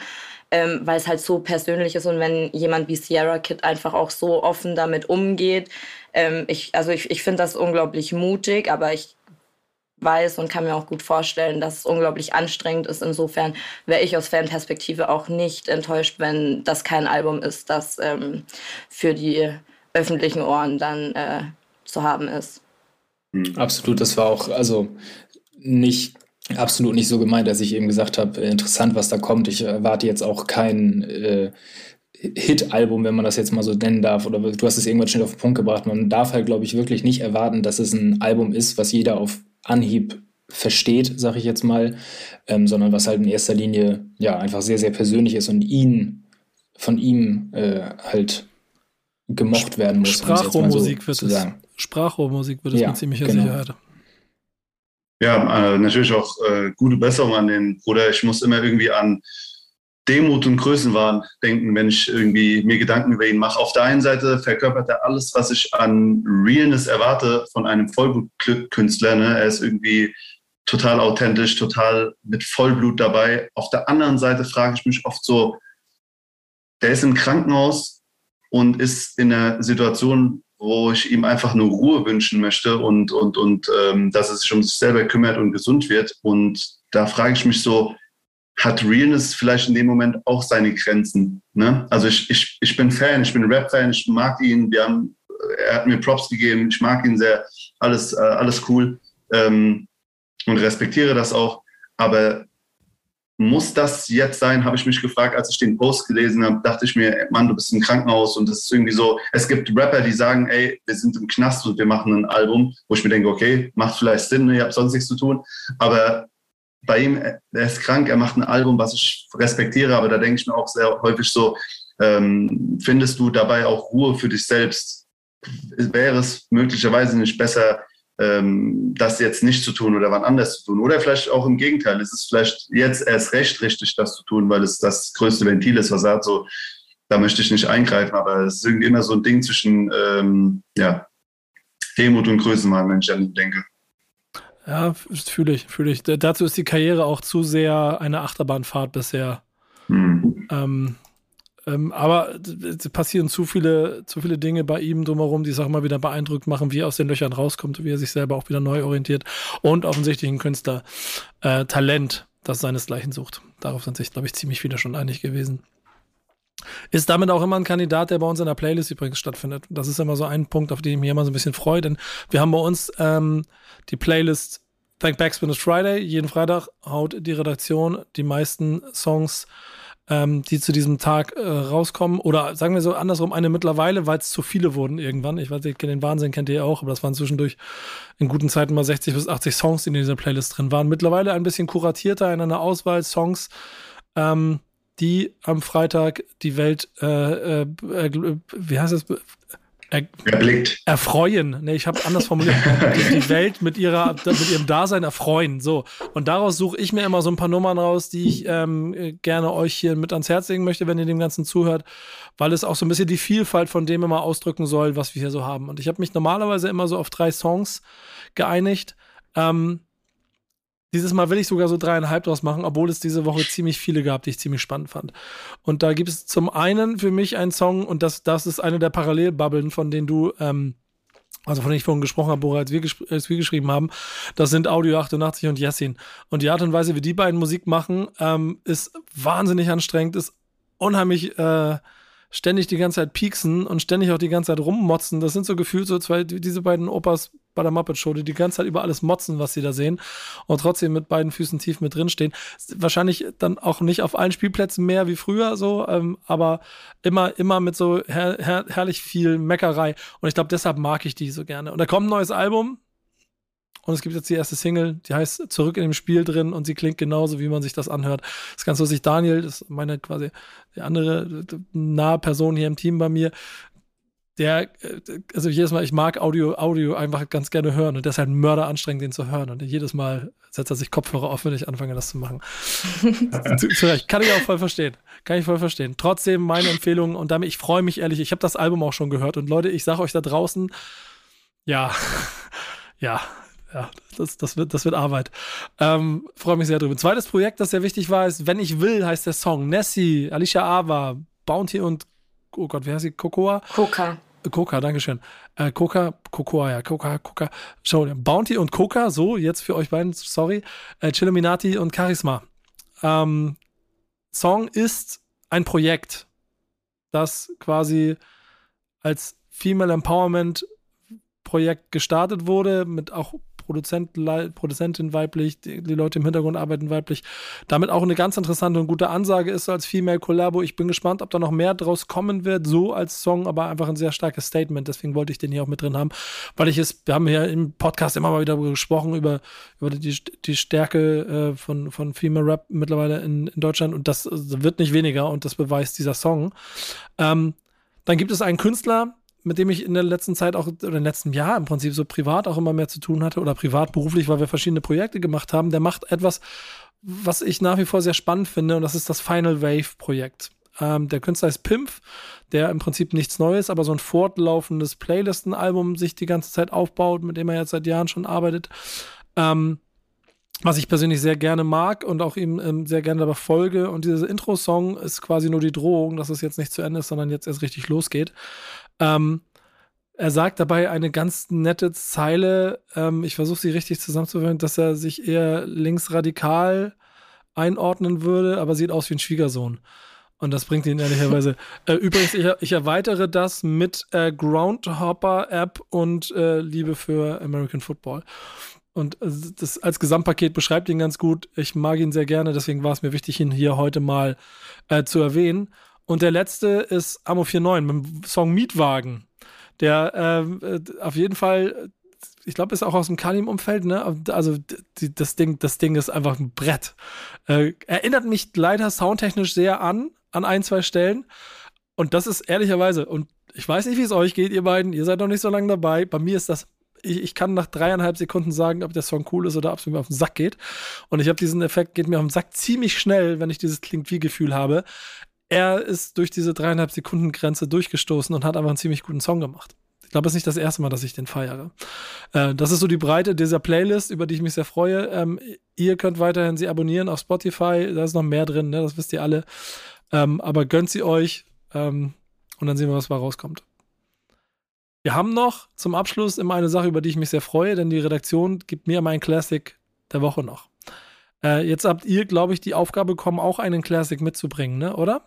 ähm, weil es halt so persönlich ist und wenn jemand wie Sierra Kid einfach auch so offen damit umgeht. Ähm, ich, also ich, ich finde das unglaublich mutig, aber ich weiß und kann mir auch gut vorstellen, dass es unglaublich anstrengend ist. Insofern wäre ich aus Fanperspektive auch nicht enttäuscht, wenn das kein Album ist, das ähm, für die öffentlichen Ohren dann äh, zu haben ist. Mhm. Absolut, das war auch, also nicht absolut nicht so gemeint, dass ich eben gesagt habe, äh, interessant, was da kommt. Ich erwarte jetzt auch kein äh, Hit-Album, wenn man das jetzt mal so nennen darf. Oder du hast es irgendwann schnell auf den Punkt gebracht. Man darf halt, glaube ich, wirklich nicht erwarten, dass es ein Album ist, was jeder auf Anhieb versteht, sage ich jetzt mal, ähm, sondern was halt in erster Linie ja einfach sehr, sehr persönlich ist und ihn von ihm äh, halt gemocht werden muss. Sprachrohrmusik so wird es. Sprachrohrmusik wird es ja, mit ziemlicher genau. Sicherheit. Ja, äh, natürlich auch äh, gute Besserung an den Bruder. Ich muss immer irgendwie an Demut und Größenwahn denken, wenn ich irgendwie mir Gedanken über ihn mache. Auf der einen Seite verkörpert er alles, was ich an Realness erwarte von einem Vollblutkünstler. Ne? Er ist irgendwie total authentisch, total mit Vollblut dabei. Auf der anderen Seite frage ich mich oft so, der ist im Krankenhaus und ist in einer Situation, wo ich ihm einfach nur Ruhe wünschen möchte und, und, und ähm, dass er sich um sich selber kümmert und gesund wird. Und da frage ich mich so, hat Realness vielleicht in dem Moment auch seine Grenzen? Ne? Also ich, ich, ich bin Fan, ich bin Rap-Fan, ich mag ihn, wir haben, er hat mir Props gegeben, ich mag ihn sehr, alles, äh, alles cool ähm, und respektiere das auch. Aber muss das jetzt sein, habe ich mich gefragt, als ich den Post gelesen habe, dachte ich mir, Mann, du bist im Krankenhaus und das ist irgendwie so, es gibt Rapper, die sagen, ey, wir sind im Knast und wir machen ein Album, wo ich mir denke, okay, macht vielleicht Sinn, ihr habt sonst nichts zu tun, aber bei ihm, er ist krank, er macht ein Album, was ich respektiere, aber da denke ich mir auch sehr häufig so, ähm, findest du dabei auch Ruhe für dich selbst? Wäre es möglicherweise nicht besser, ähm, das jetzt nicht zu tun oder wann anders zu tun. Oder vielleicht auch im Gegenteil. Es ist vielleicht jetzt erst recht richtig, das zu tun, weil es das größte Ventil ist, was er hat. So, da möchte ich nicht eingreifen, aber es ist irgendwie immer so ein Ding zwischen ähm, ja, Demut und Größenwahn, wenn ich an ihn denke. Ja, fühle ich, fühle ich. Dazu ist die Karriere auch zu sehr eine Achterbahnfahrt bisher. Hm. Ähm, ähm, aber passieren zu viele, zu viele Dinge bei ihm drumherum, die es auch immer wieder beeindruckt machen, wie er aus den Löchern rauskommt, wie er sich selber auch wieder neu orientiert und offensichtlich ein Künstler äh, Talent, das seinesgleichen sucht. Darauf sind sich, glaube ich, ziemlich viele schon einig gewesen. Ist damit auch immer ein Kandidat, der bei uns in der Playlist übrigens stattfindet. Das ist immer so ein Punkt, auf den ich mich immer so ein bisschen freue, denn wir haben bei uns ähm, die Playlist Thank Backspin is Friday. Jeden Freitag haut die Redaktion die meisten Songs ähm, die zu diesem Tag äh, rauskommen. Oder sagen wir so andersrum, eine mittlerweile, weil es zu viele wurden irgendwann. Ich weiß nicht, den Wahnsinn kennt ihr auch, aber das waren zwischendurch in guten Zeiten mal 60 bis 80 Songs, die in dieser Playlist drin waren. Mittlerweile ein bisschen kuratierter in einer Auswahl Songs, ähm, die am Freitag die Welt, äh, äh, äh wie heißt das, er, erblickt. Erfreuen. Nee, ich habe anders formuliert. die, die, Welt mit, ihrer, mit ihrem Dasein erfreuen. So. Und daraus suche ich mir immer so ein paar Nummern raus, die ich ähm, gerne euch hier mit ans Herz legen möchte, wenn ihr dem Ganzen zuhört, weil es auch so ein bisschen die Vielfalt von dem immer ausdrücken soll, was wir hier so haben. Und ich habe mich normalerweise immer so auf drei Songs geeinigt. Ähm, dieses Mal will ich sogar so dreieinhalb draus machen, obwohl es diese Woche ziemlich viele gab, die ich ziemlich spannend fand. Und da gibt es zum einen für mich einen Song, und das, das ist eine der Parallelbubbeln, von denen du, ähm, also von denen ich vorhin gesprochen habe, Bora, als wir, als wir geschrieben haben, das sind Audio 88 und Yassin. Und die Art und Weise, wie die beiden Musik machen, ähm, ist wahnsinnig anstrengend, ist unheimlich äh, ständig die ganze Zeit pieksen und ständig auch die ganze Zeit rummotzen. Das sind so gefühlt so zwei, diese beiden Opas bei der Muppet Show, die die ganze Zeit über alles motzen, was sie da sehen und trotzdem mit beiden Füßen tief mit drinstehen. Wahrscheinlich dann auch nicht auf allen Spielplätzen mehr wie früher so, ähm, aber immer, immer mit so her her herrlich viel Meckerei. Und ich glaube, deshalb mag ich die so gerne. Und da kommt ein neues Album, und es gibt jetzt die erste Single, die heißt Zurück in dem Spiel drin und sie klingt genauso, wie man sich das anhört. Das ist ganz lustig. Daniel, das ist meine quasi die andere nahe Person hier im Team bei mir, der, also jedes Mal, ich mag Audio, Audio einfach ganz gerne hören und deshalb mörder anstrengend, den zu hören. Und jedes Mal setzt er sich Kopfhörer auf, wenn ich anfange, das zu machen. Recht. Kann ich auch voll verstehen. Kann ich voll verstehen. Trotzdem meine Empfehlung und damit, ich freue mich ehrlich, ich habe das Album auch schon gehört und Leute, ich sage euch da draußen, ja, ja, ja, das, das, wird, das wird Arbeit. Ähm, Freue mich sehr drüber. Zweites Projekt, das sehr wichtig war, ist Wenn ich will, heißt der Song. Nessie, Alicia Ava, Bounty und, oh Gott, wie heißt sie? Cocoa? Coca. Coca, Dankeschön. Äh, Coca, Cocoa, ja, Coca, Coca. Schau, Bounty und Coca, so, jetzt für euch beiden, sorry. Äh, Chilluminati und Charisma. Ähm, Song ist ein Projekt, das quasi als Female Empowerment Projekt gestartet wurde, mit auch Produzent, Produzentin weiblich, die, die, Leute im Hintergrund arbeiten weiblich. Damit auch eine ganz interessante und gute Ansage ist als Female Collabo. Ich bin gespannt, ob da noch mehr draus kommen wird, so als Song, aber einfach ein sehr starkes Statement. Deswegen wollte ich den hier auch mit drin haben, weil ich es, wir haben ja im Podcast immer mal wieder gesprochen über, über die, die Stärke äh, von, von Female Rap mittlerweile in, in Deutschland und das wird nicht weniger und das beweist dieser Song. Ähm, dann gibt es einen Künstler, mit dem ich in der letzten Zeit auch, oder im letzten Jahr im Prinzip so privat auch immer mehr zu tun hatte oder privat beruflich, weil wir verschiedene Projekte gemacht haben, der macht etwas, was ich nach wie vor sehr spannend finde und das ist das Final Wave Projekt. Ähm, der Künstler ist Pimpf, der im Prinzip nichts Neues, aber so ein fortlaufendes Playlistenalbum sich die ganze Zeit aufbaut, mit dem er jetzt seit Jahren schon arbeitet. Ähm, was ich persönlich sehr gerne mag und auch ihm ähm, sehr gerne dabei folge. Und dieser Intro-Song ist quasi nur die Drohung, dass es jetzt nicht zu Ende ist, sondern jetzt erst richtig losgeht. Ähm, er sagt dabei eine ganz nette Zeile, ähm, ich versuche sie richtig zusammenzuführen, dass er sich eher linksradikal einordnen würde, aber sieht aus wie ein Schwiegersohn. Und das bringt ihn ehrlicherweise. äh, übrigens, ich, ich, erweitere das mit äh, Groundhopper-App und äh, Liebe für American Football. Und äh, das als Gesamtpaket beschreibt ihn ganz gut. Ich mag ihn sehr gerne, deswegen war es mir wichtig, ihn hier heute mal äh, zu erwähnen. Und der letzte ist Amo 49 mit dem Song Mietwagen, der ähm, äh, auf jeden Fall, ich glaube, ist auch aus dem Kalim-Umfeld, ne? Also die, das, Ding, das Ding ist einfach ein Brett. Äh, erinnert mich leider soundtechnisch sehr an, an ein, zwei Stellen. Und das ist ehrlicherweise, und ich weiß nicht, wie es euch geht, ihr beiden, ihr seid noch nicht so lange dabei. Bei mir ist das ich, ich, kann nach dreieinhalb Sekunden sagen, ob der Song cool ist oder ob es mir auf den Sack geht. Und ich habe diesen Effekt, geht mir auf den Sack ziemlich schnell, wenn ich dieses Klingt-wie-Gefühl habe er ist durch diese dreieinhalb Sekunden Grenze durchgestoßen und hat einfach einen ziemlich guten Song gemacht. Ich glaube, es ist nicht das erste Mal, dass ich den feiere. Äh, das ist so die Breite dieser Playlist, über die ich mich sehr freue. Ähm, ihr könnt weiterhin sie abonnieren auf Spotify. Da ist noch mehr drin, ne? das wisst ihr alle. Ähm, aber gönnt sie euch ähm, und dann sehen wir, was da rauskommt. Wir haben noch zum Abschluss immer eine Sache, über die ich mich sehr freue, denn die Redaktion gibt mir immer ein Classic der Woche noch. Äh, jetzt habt ihr, glaube ich, die Aufgabe bekommen, auch einen Classic mitzubringen, ne? oder?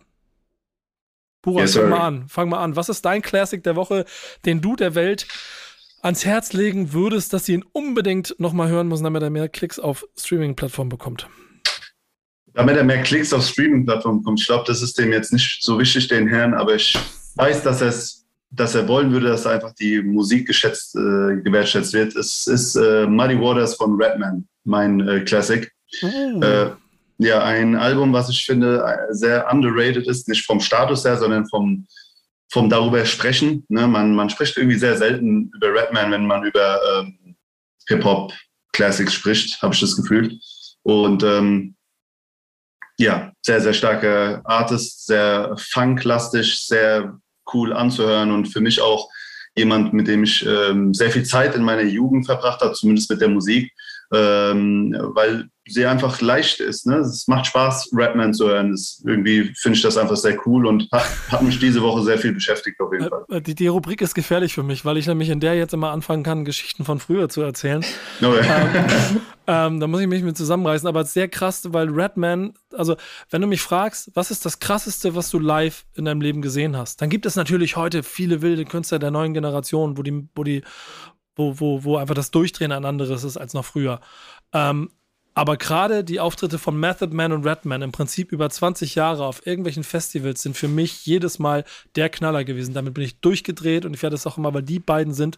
Burak, yes, fang mal an. Fang mal an. Was ist dein Classic der Woche, den du der Welt ans Herz legen würdest, dass sie ihn unbedingt nochmal hören muss, damit er mehr Klicks auf Streaming-Plattformen bekommt? Damit er mehr Klicks auf Streaming-Plattformen bekommt. Ich glaube, das ist dem jetzt nicht so wichtig, den Herrn, aber ich weiß, dass, er's, dass er wollen würde, dass einfach die Musik geschätzt, äh, gewertschätzt wird. Es ist äh, Muddy Waters von Redman, mein äh, Classic. Oh. Äh, ja, ein Album, was ich finde äh, sehr underrated ist, nicht vom Status her, sondern vom, vom darüber sprechen. Ne? Man, man spricht irgendwie sehr selten über Redman, wenn man über ähm, Hip-Hop-Classics spricht, habe ich das Gefühl. Und ähm, ja, sehr, sehr starker Artist, sehr funklastig, sehr cool anzuhören und für mich auch jemand, mit dem ich ähm, sehr viel Zeit in meiner Jugend verbracht habe, zumindest mit der Musik ähm, weil sie einfach leicht ist. Ne? Es macht Spaß, Rapman zu hören. Das, irgendwie finde ich das einfach sehr cool und hat, hat, mich diese Woche sehr viel beschäftigt auf jeden Fall. Äh, die, die, Rubrik ist gefährlich für mich, weil ich nämlich in der jetzt immer anfangen kann, Geschichten von früher zu erzählen. Oh ja. ähm, ähm, da muss ich mich mit zusammenreißen, aber sehr krass, weil Redman, also wenn du mich fragst, was ist das krasseste, was du live in deinem Leben gesehen hast, dann gibt es natürlich heute viele wilde Künstler der neuen Generation, wo die, wo die wo, wo, wo einfach das Durchdrehen ein anderes ist als noch früher. Ähm, aber gerade die Auftritte von Method Man und Redman im Prinzip über 20 Jahre auf irgendwelchen Festivals sind für mich jedes Mal der Knaller gewesen. Damit bin ich durchgedreht und ich werde es auch immer, weil die beiden sind,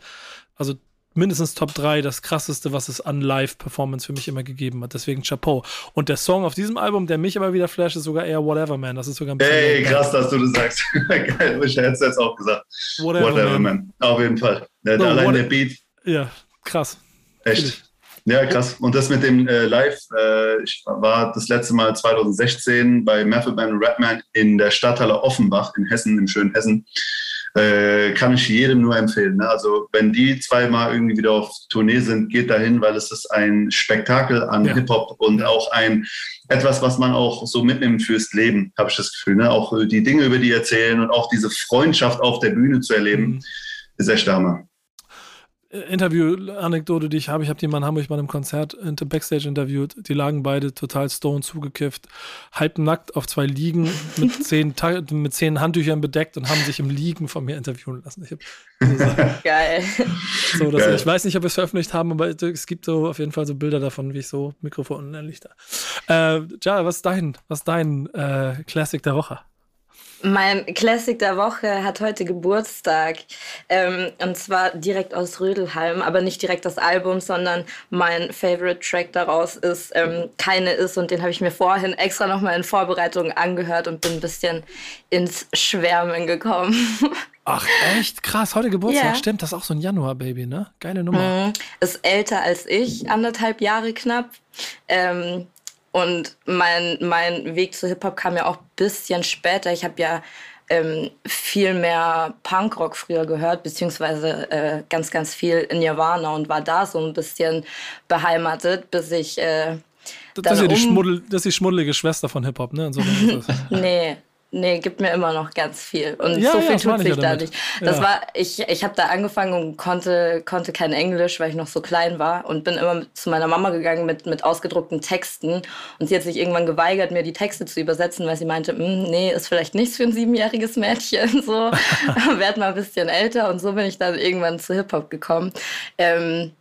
also mindestens Top 3 das krasseste, was es an Live-Performance für mich immer gegeben hat. Deswegen Chapeau. Und der Song auf diesem Album, der mich immer wieder flasht, ist sogar eher Whatever Man. Das ist sogar ein bisschen. Ey, krass, dass du das sagst. Geil, ich hätte es jetzt auch gesagt. Whatever, Whatever Man. Man. Auf jeden Fall. Der, no, allein der Beat ja, krass. Echt. Ja, krass. Und das mit dem äh, Live, äh, ich war das letzte Mal 2016 bei Method Man Rapman in der Stadthalle Offenbach in Hessen, im schönen Hessen. Äh, kann ich jedem nur empfehlen. Ne? Also wenn die zweimal irgendwie wieder auf Tournee sind, geht dahin, weil es ist ein Spektakel an ja. Hip-Hop und auch ein etwas, was man auch so mitnimmt fürs Leben, habe ich das Gefühl. Ne? Auch die Dinge, über die erzählen und auch diese Freundschaft auf der Bühne zu erleben, mhm. ist echt Hammer Interview-Anekdote, die ich habe. Ich habe die mal in Hamburg bei einem Konzert Backstage interviewt. Die lagen beide total stone zugekifft, halbnackt auf zwei Liegen mit zehn, mit zehn Handtüchern bedeckt und haben sich im Liegen von mir interviewen lassen. Ich hab, so, Geil. So, Geil. Ich weiß nicht, ob wir es veröffentlicht haben, aber es gibt so auf jeden Fall so Bilder davon, wie ich so Mikrofon der Lichter. Äh, ja, was ist dein, was ist dein äh, Classic der Woche? Mein Classic der Woche hat heute Geburtstag. Ähm, und zwar direkt aus Rödelheim, aber nicht direkt das Album, sondern mein Favorite Track daraus ist ähm, Keine ist. Und den habe ich mir vorhin extra nochmal in Vorbereitung angehört und bin ein bisschen ins Schwärmen gekommen. Ach, echt? Krass, heute Geburtstag. Ja. Stimmt, das ist auch so ein Januar-Baby, ne? Geile Nummer. Mhm. Ist älter als ich, anderthalb Jahre knapp. Ähm, und mein, mein Weg zu Hip-Hop kam ja auch ein bisschen später. Ich habe ja ähm, viel mehr Punkrock früher gehört, beziehungsweise äh, ganz, ganz viel in Nirvana und war da so ein bisschen beheimatet, bis ich. Äh, das, ist ja die Schmuddel, das ist die schmuddelige Schwester von Hip-Hop, ne? nee, Nee, gibt mir immer noch ganz viel. Und ja, so viel ja, tut sich da nicht. Das ja. war, ich, ich habe da angefangen und konnte, konnte kein Englisch, weil ich noch so klein war und bin immer zu meiner Mama gegangen mit, mit ausgedruckten Texten. Und sie hat sich irgendwann geweigert, mir die Texte zu übersetzen, weil sie meinte, hm, nee, ist vielleicht nichts für ein siebenjähriges Mädchen. So, werd mal ein bisschen älter. Und so bin ich dann irgendwann zu Hip-Hop gekommen. Ähm,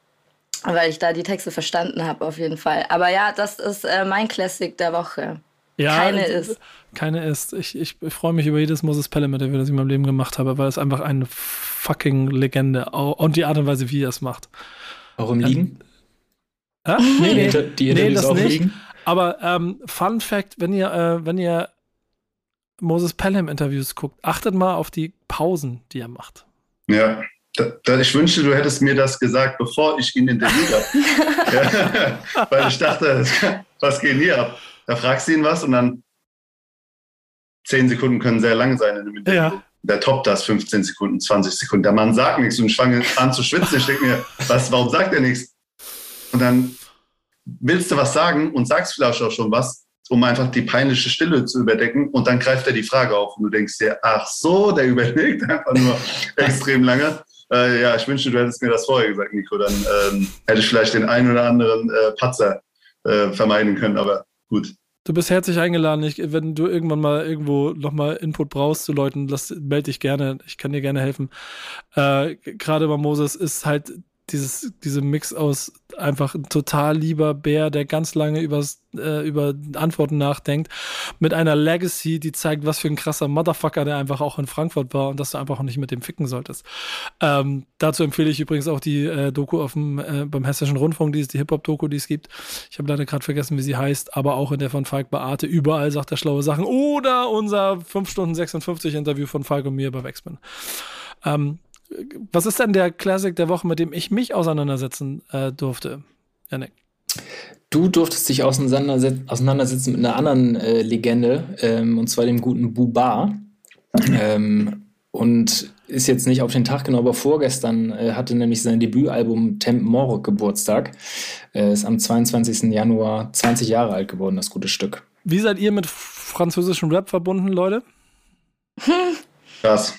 weil ich da die Texte verstanden habe, auf jeden Fall. Aber ja, das ist äh, mein Classic der Woche. Ja, keine ist. Keine ist. Ich, ich, ich freue mich über jedes Moses Pelham-Interview, das ich in meinem Leben gemacht habe, weil es einfach eine fucking Legende und die Art und Weise, wie er es macht. Auch im Liegen? Ja? Nee, nee, die, die nee das nicht. Liegen? Aber ähm, Fun Fact, wenn ihr, äh, wenn ihr Moses Pelham-Interviews guckt, achtet mal auf die Pausen, die er macht. Ja. Da, da, ich wünschte, du hättest mir das gesagt, bevor ich ihn interviewt habe. ja, weil ich dachte, was geht hier ab? Da fragst du ihn was und dann zehn Sekunden können sehr lang sein in Interview. Ja. Der toppt das 15 Sekunden, 20 Sekunden. Der Mann sagt nichts und ich fange an zu schwitzen. Ich denke mir, was, warum sagt er nichts? Und dann willst du was sagen und sagst vielleicht auch schon was, um einfach die peinliche Stille zu überdecken. Und dann greift er die Frage auf und du denkst dir, ach so, der überlegt einfach nur extrem lange. Äh, ja, ich wünschte, du hättest mir das vorher gesagt, Nico. Dann ähm, hätte ich vielleicht den einen oder anderen äh, Patzer äh, vermeiden können. Aber Gut. Du bist herzlich eingeladen. Ich, wenn du irgendwann mal irgendwo nochmal Input brauchst zu Leuten, melde dich gerne. Ich kann dir gerne helfen. Äh, Gerade bei Moses ist halt dieses, diese Mix aus einfach ein total lieber Bär, der ganz lange übers, äh, über Antworten nachdenkt, mit einer Legacy, die zeigt, was für ein krasser Motherfucker der einfach auch in Frankfurt war und dass du einfach auch nicht mit dem ficken solltest. Ähm, dazu empfehle ich übrigens auch die äh, Doku auf dem, äh, beim Hessischen Rundfunk, die ist die Hip-Hop-Doku, die es gibt. Ich habe leider gerade vergessen, wie sie heißt, aber auch in der von Falk Beate. Überall sagt er schlaue Sachen. Oder unser 5 Stunden 56 Interview von Falk und mir bei Wexman. Ähm, was ist denn der Classic der Woche, mit dem ich mich auseinandersetzen äh, durfte? Janik. Du durftest dich auseinandersetzen, auseinandersetzen mit einer anderen äh, Legende, ähm, und zwar dem guten Buba. Ähm, und ist jetzt nicht auf den Tag genau, aber vorgestern äh, hatte nämlich sein Debütalbum Temp More Geburtstag. Äh, ist am 22. Januar 20 Jahre alt geworden, das gute Stück. Wie seid ihr mit französischem Rap verbunden, Leute? Krass.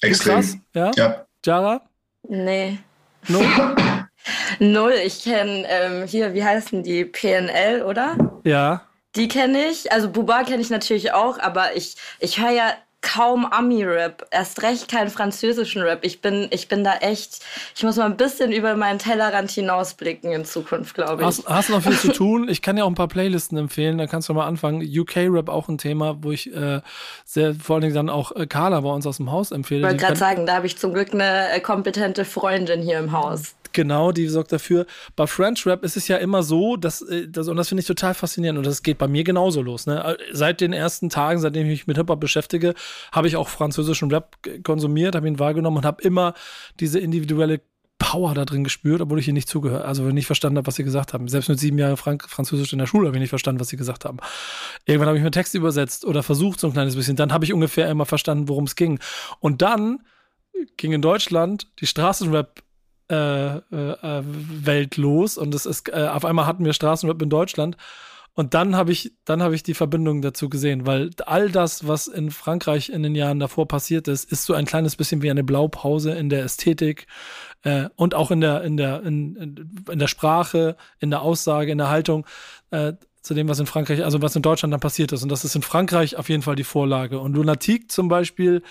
Extrem. Krass, ja? ja. Jara? Nee. Null? Null. Ich kenne ähm, hier, wie heißen die? PNL, oder? Ja. Die kenne ich. Also Buba kenne ich natürlich auch, aber ich, ich höre ja kaum Ami-Rap, erst recht keinen französischen Rap. Ich bin, ich bin da echt, ich muss mal ein bisschen über meinen Tellerrand hinausblicken in Zukunft, glaube ich. Hast, hast noch viel zu tun. Ich kann ja auch ein paar Playlisten empfehlen, da kannst du mal anfangen. UK-Rap auch ein Thema, wo ich äh, sehr, vor allen Dingen dann auch äh, Carla bei uns aus dem Haus empfehle. Ich wollte gerade sagen, da habe ich zum Glück eine äh, kompetente Freundin hier im Haus. Genau, die sorgt dafür. Bei French Rap ist es ja immer so, dass, äh, das, und das finde ich total faszinierend, und das geht bei mir genauso los. Ne? Seit den ersten Tagen, seitdem ich mich mit Hip-Hop beschäftige, habe ich auch französischen Rap konsumiert, habe ihn wahrgenommen und habe immer diese individuelle Power da drin gespürt, obwohl ich ihr nicht zugehört, also nicht verstanden habe, was sie gesagt haben. Selbst mit sieben Jahren Frank Französisch in der Schule habe ich nicht verstanden, was sie gesagt haben. Irgendwann habe ich mir Text übersetzt oder versucht so ein kleines bisschen. Dann habe ich ungefähr immer verstanden, worum es ging. Und dann ging in Deutschland die Straßenrap äh, äh, Welt los und es ist äh, auf einmal hatten wir Straßenrap in Deutschland und dann habe ich dann habe ich die Verbindung dazu gesehen, weil all das, was in Frankreich in den Jahren davor passiert ist, ist so ein kleines bisschen wie eine Blaupause in der Ästhetik, Äh, und auch in der, in der, in, in der Sprache, in der Aussage, in der Haltung. Äh, zu dem, was in Frankreich, also was in Deutschland dann passiert ist. Und das ist in Frankreich auf jeden Fall die Vorlage. Und Lunatic zum Beispiel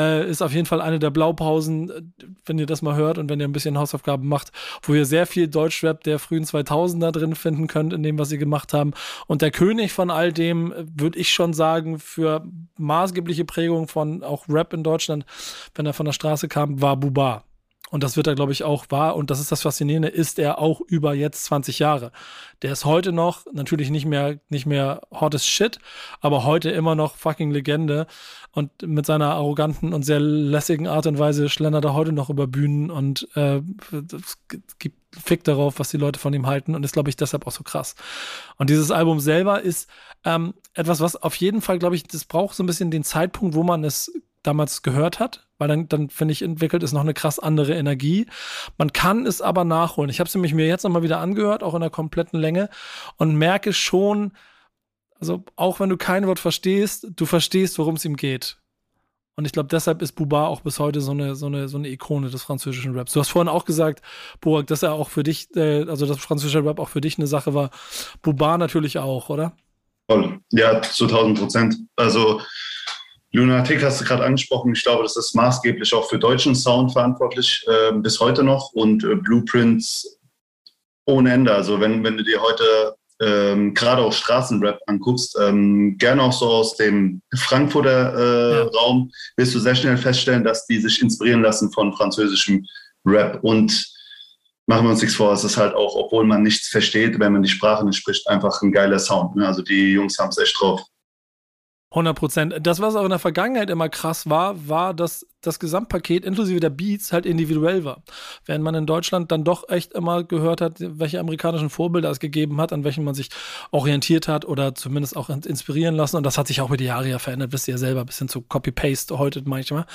äh, ist auf jeden Fall eine der Blaupausen, äh, wenn ihr das mal hört und wenn ihr ein bisschen Hausaufgaben macht, wo ihr sehr viel Deutschrap der frühen 2000er drin finden könnt, in dem, was sie gemacht haben. Und der König von all dem, äh, würde ich schon sagen, für maßgebliche Prägung von auch Rap in Deutschland, wenn er von der Straße kam, war Buba. Und das wird er, glaube ich, auch wahr. Und das ist das Faszinierende, ist er auch über jetzt 20 Jahre. Der ist heute noch, natürlich nicht mehr, nicht mehr hottest Shit, aber heute immer noch fucking Legende. Und mit seiner arroganten und sehr lässigen Art und Weise schlendert er heute noch über Bühnen und äh, gibt Fick darauf, was die Leute von ihm halten und ist, glaube ich, deshalb auch so krass. Und dieses Album selber ist ähm, etwas, was auf jeden Fall, glaube ich, das braucht so ein bisschen den Zeitpunkt, wo man es damals gehört hat, weil dann, dann finde ich, entwickelt es noch eine krass andere Energie. Man kann es aber nachholen. Ich habe es nämlich mir jetzt nochmal wieder angehört, auch in der kompletten Länge und merke schon, also auch wenn du kein Wort verstehst, du verstehst, worum es ihm geht. Und ich glaube, deshalb ist Buba auch bis heute so eine, so, eine, so eine Ikone des französischen Raps. Du hast vorhin auch gesagt, Burak, dass er auch für dich, äh, also dass französischer Rap auch für dich eine Sache war. Buba natürlich auch, oder? Ja, zu 1000 Prozent. Also Lunatic hast du gerade angesprochen. Ich glaube, das ist maßgeblich auch für deutschen Sound verantwortlich äh, bis heute noch und äh, Blueprints ohne Ende. Also wenn, wenn du dir heute ähm, gerade auch Straßenrap anguckst, ähm, gerne auch so aus dem Frankfurter äh, ja. Raum, wirst du sehr schnell feststellen, dass die sich inspirieren lassen von französischem Rap. Und machen wir uns nichts vor, es ist halt auch, obwohl man nichts versteht, wenn man die Sprache nicht spricht, einfach ein geiler Sound. Ne? Also die Jungs haben es echt drauf. 100 Prozent. Das, was auch in der Vergangenheit immer krass war, war, dass das Gesamtpaket inklusive der Beats halt individuell war. Während man in Deutschland dann doch echt immer gehört hat, welche amerikanischen Vorbilder es gegeben hat, an welchen man sich orientiert hat oder zumindest auch inspirieren lassen. Und das hat sich auch über die Jahre ja verändert, wisst ihr ja selber, bis hin zu Copy-Paste heute manchmal,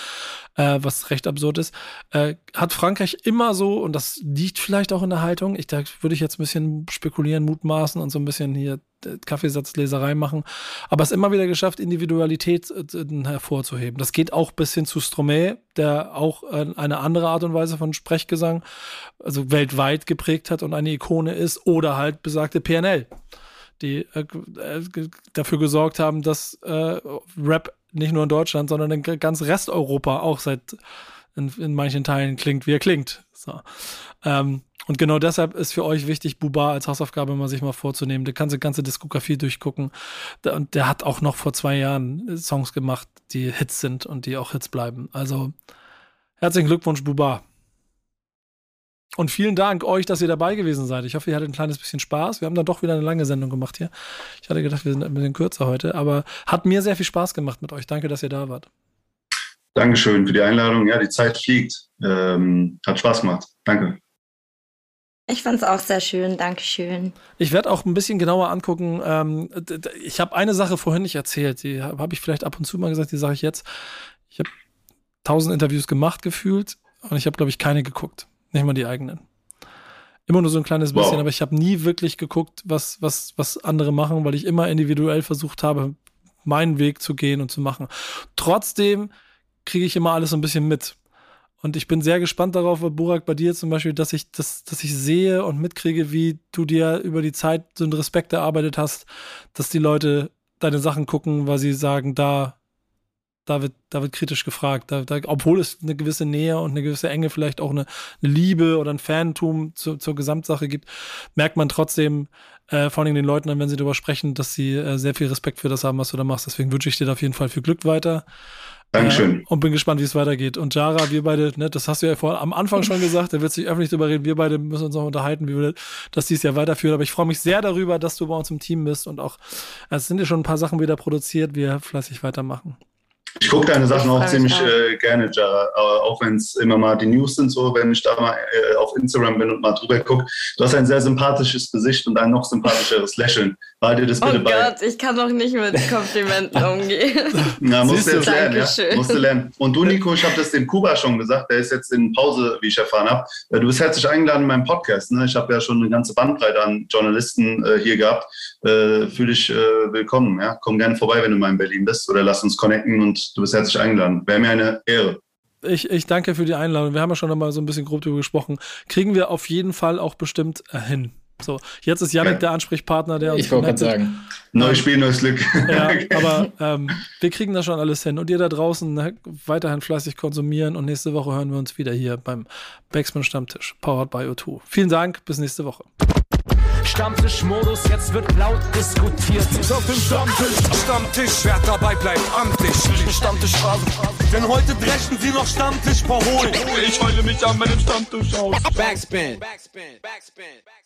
äh, was recht absurd ist. Äh, hat Frankreich immer so, und das liegt vielleicht auch in der Haltung, ich da würde ich jetzt ein bisschen spekulieren, mutmaßen und so ein bisschen hier äh, Kaffeesatzleserei machen, aber es immer wieder geschafft, Individualität äh, hervorzuheben. Das geht auch bis hin zu Stromae Chalamet, der auch äh, eine andere Art und Weise von Sprechgesang, also weltweit geprägt hat und eine Ikone ist, oder halt besagte PNL, die äh, äh, dafür gesorgt haben, dass Rap nicht nur in Deutschland, sondern in ganz Resteuropa auch seit in, in manchen Teilen klingt, wie er klingt. So. Ähm, und genau deshalb ist für euch wichtig, Buba als Hausaufgabe mal sich mal vorzunehmen. Der kann die ganze Diskografie durchgucken. Und der hat auch noch vor zwei Jahren Songs gemacht, die Hits sind und die auch Hits bleiben. Also herzlichen Glückwunsch, Buba. Und vielen Dank euch, dass ihr dabei gewesen seid. Ich hoffe, ihr hattet ein kleines bisschen Spaß. Wir haben dann doch wieder eine lange Sendung gemacht hier. Ich hatte gedacht, wir sind ein bisschen kürzer heute, aber hat mir sehr viel Spaß gemacht mit euch. Danke, dass ihr da wart. Dankeschön für die Einladung. Ja, die Zeit fliegt. Ähm, hat Spaß gemacht. Danke. Ich fand es auch sehr schön, Dankeschön. Ich werde auch ein bisschen genauer angucken. Ähm, ich habe eine Sache vorhin nicht erzählt, die habe ich vielleicht ab und zu mal gesagt, die sage ich jetzt. Ich habe tausend Interviews gemacht gefühlt und ich habe, glaube ich, keine geguckt. Nicht mal die eigenen. Immer nur so ein kleines bisschen, wow. aber ich habe nie wirklich geguckt, was, was, was andere machen, weil ich immer individuell versucht habe, meinen Weg zu gehen und zu machen. Trotzdem kriege ich immer alles so ein bisschen mit. Und ich bin sehr gespannt darauf, Burak, bei dir zum Beispiel, dass ich, das, dass ich sehe und mitkriege, wie du dir über die Zeit so einen Respekt erarbeitet hast, dass die Leute deine Sachen gucken, weil sie sagen, da, da wird, da wird kritisch gefragt. Da, da, obwohl es eine gewisse Nähe und eine gewisse Enge, vielleicht auch eine, eine Liebe oder ein Fantum zu, zur Gesamtsache gibt, merkt man trotzdem äh, vor allem den Leuten an, wenn sie darüber sprechen, dass sie äh, sehr viel Respekt für das haben, was du da machst. Deswegen wünsche ich dir da auf jeden Fall viel Glück weiter. Dankeschön. Äh, und bin gespannt, wie es weitergeht. Und Jara, wir beide, ne, das hast du ja vor, am Anfang schon gesagt, da wird sich öffentlich drüber reden. Wir beide müssen uns noch unterhalten, wie wir das dieses Jahr weiterführen. Aber ich freue mich sehr darüber, dass du bei uns im Team bist und auch, es sind ja schon ein paar Sachen wieder produziert, wir fleißig weitermachen. Ich gucke deine Sachen auch ziemlich äh, gerne, Jara, auch wenn es immer mal die News sind, so wenn ich da mal äh, auf Instagram bin und mal drüber gucke. Du hast ein sehr sympathisches Gesicht und ein noch sympathischeres Lächeln. Behalte dir das bitte oh bei. Oh Gott, ich kann doch nicht mit Komplimenten umgehen. Na, musst du jetzt lernen, ja? Musst du lernen. Und du, Nico, ich habe das dem Kuba schon gesagt, der ist jetzt in Pause, wie ich erfahren habe. Äh, du bist herzlich eingeladen in meinem Podcast. Ne? Ich habe ja schon eine ganze Bandbreite an Journalisten äh, hier gehabt. Äh, Fühle dich äh, willkommen. Ja? Komm gerne vorbei, wenn du mal in Berlin bist oder lass uns connecten und du bist herzlich eingeladen. Wäre mir eine Ehre. ich, ich danke für die Einladung. Wir haben ja schon mal so ein bisschen grob darüber gesprochen. Kriegen wir auf jeden Fall auch bestimmt äh, hin. So, jetzt ist Janik ja. der Ansprechpartner, der uns Ich wollte gerade sagen. Neues Spiel, neues Glück. Ja, aber ähm, wir kriegen das schon alles hin. Und ihr da draußen ne, weiterhin fleißig konsumieren. Und nächste Woche hören wir uns wieder hier beim Backspin Stammtisch, powered by O2. Vielen Dank, bis nächste Woche. Stammtischmodus, jetzt wird laut diskutiert. Ist auf dem Stammtisch, Stammtisch, wer dabei bleibt, amtlich. Stammtischphase. Denn heute dreschen sie noch Stammtisch verholen. Ich heule mich an meinem Stammtisch aus. Backspin. Backspin. Backspin. Backspin.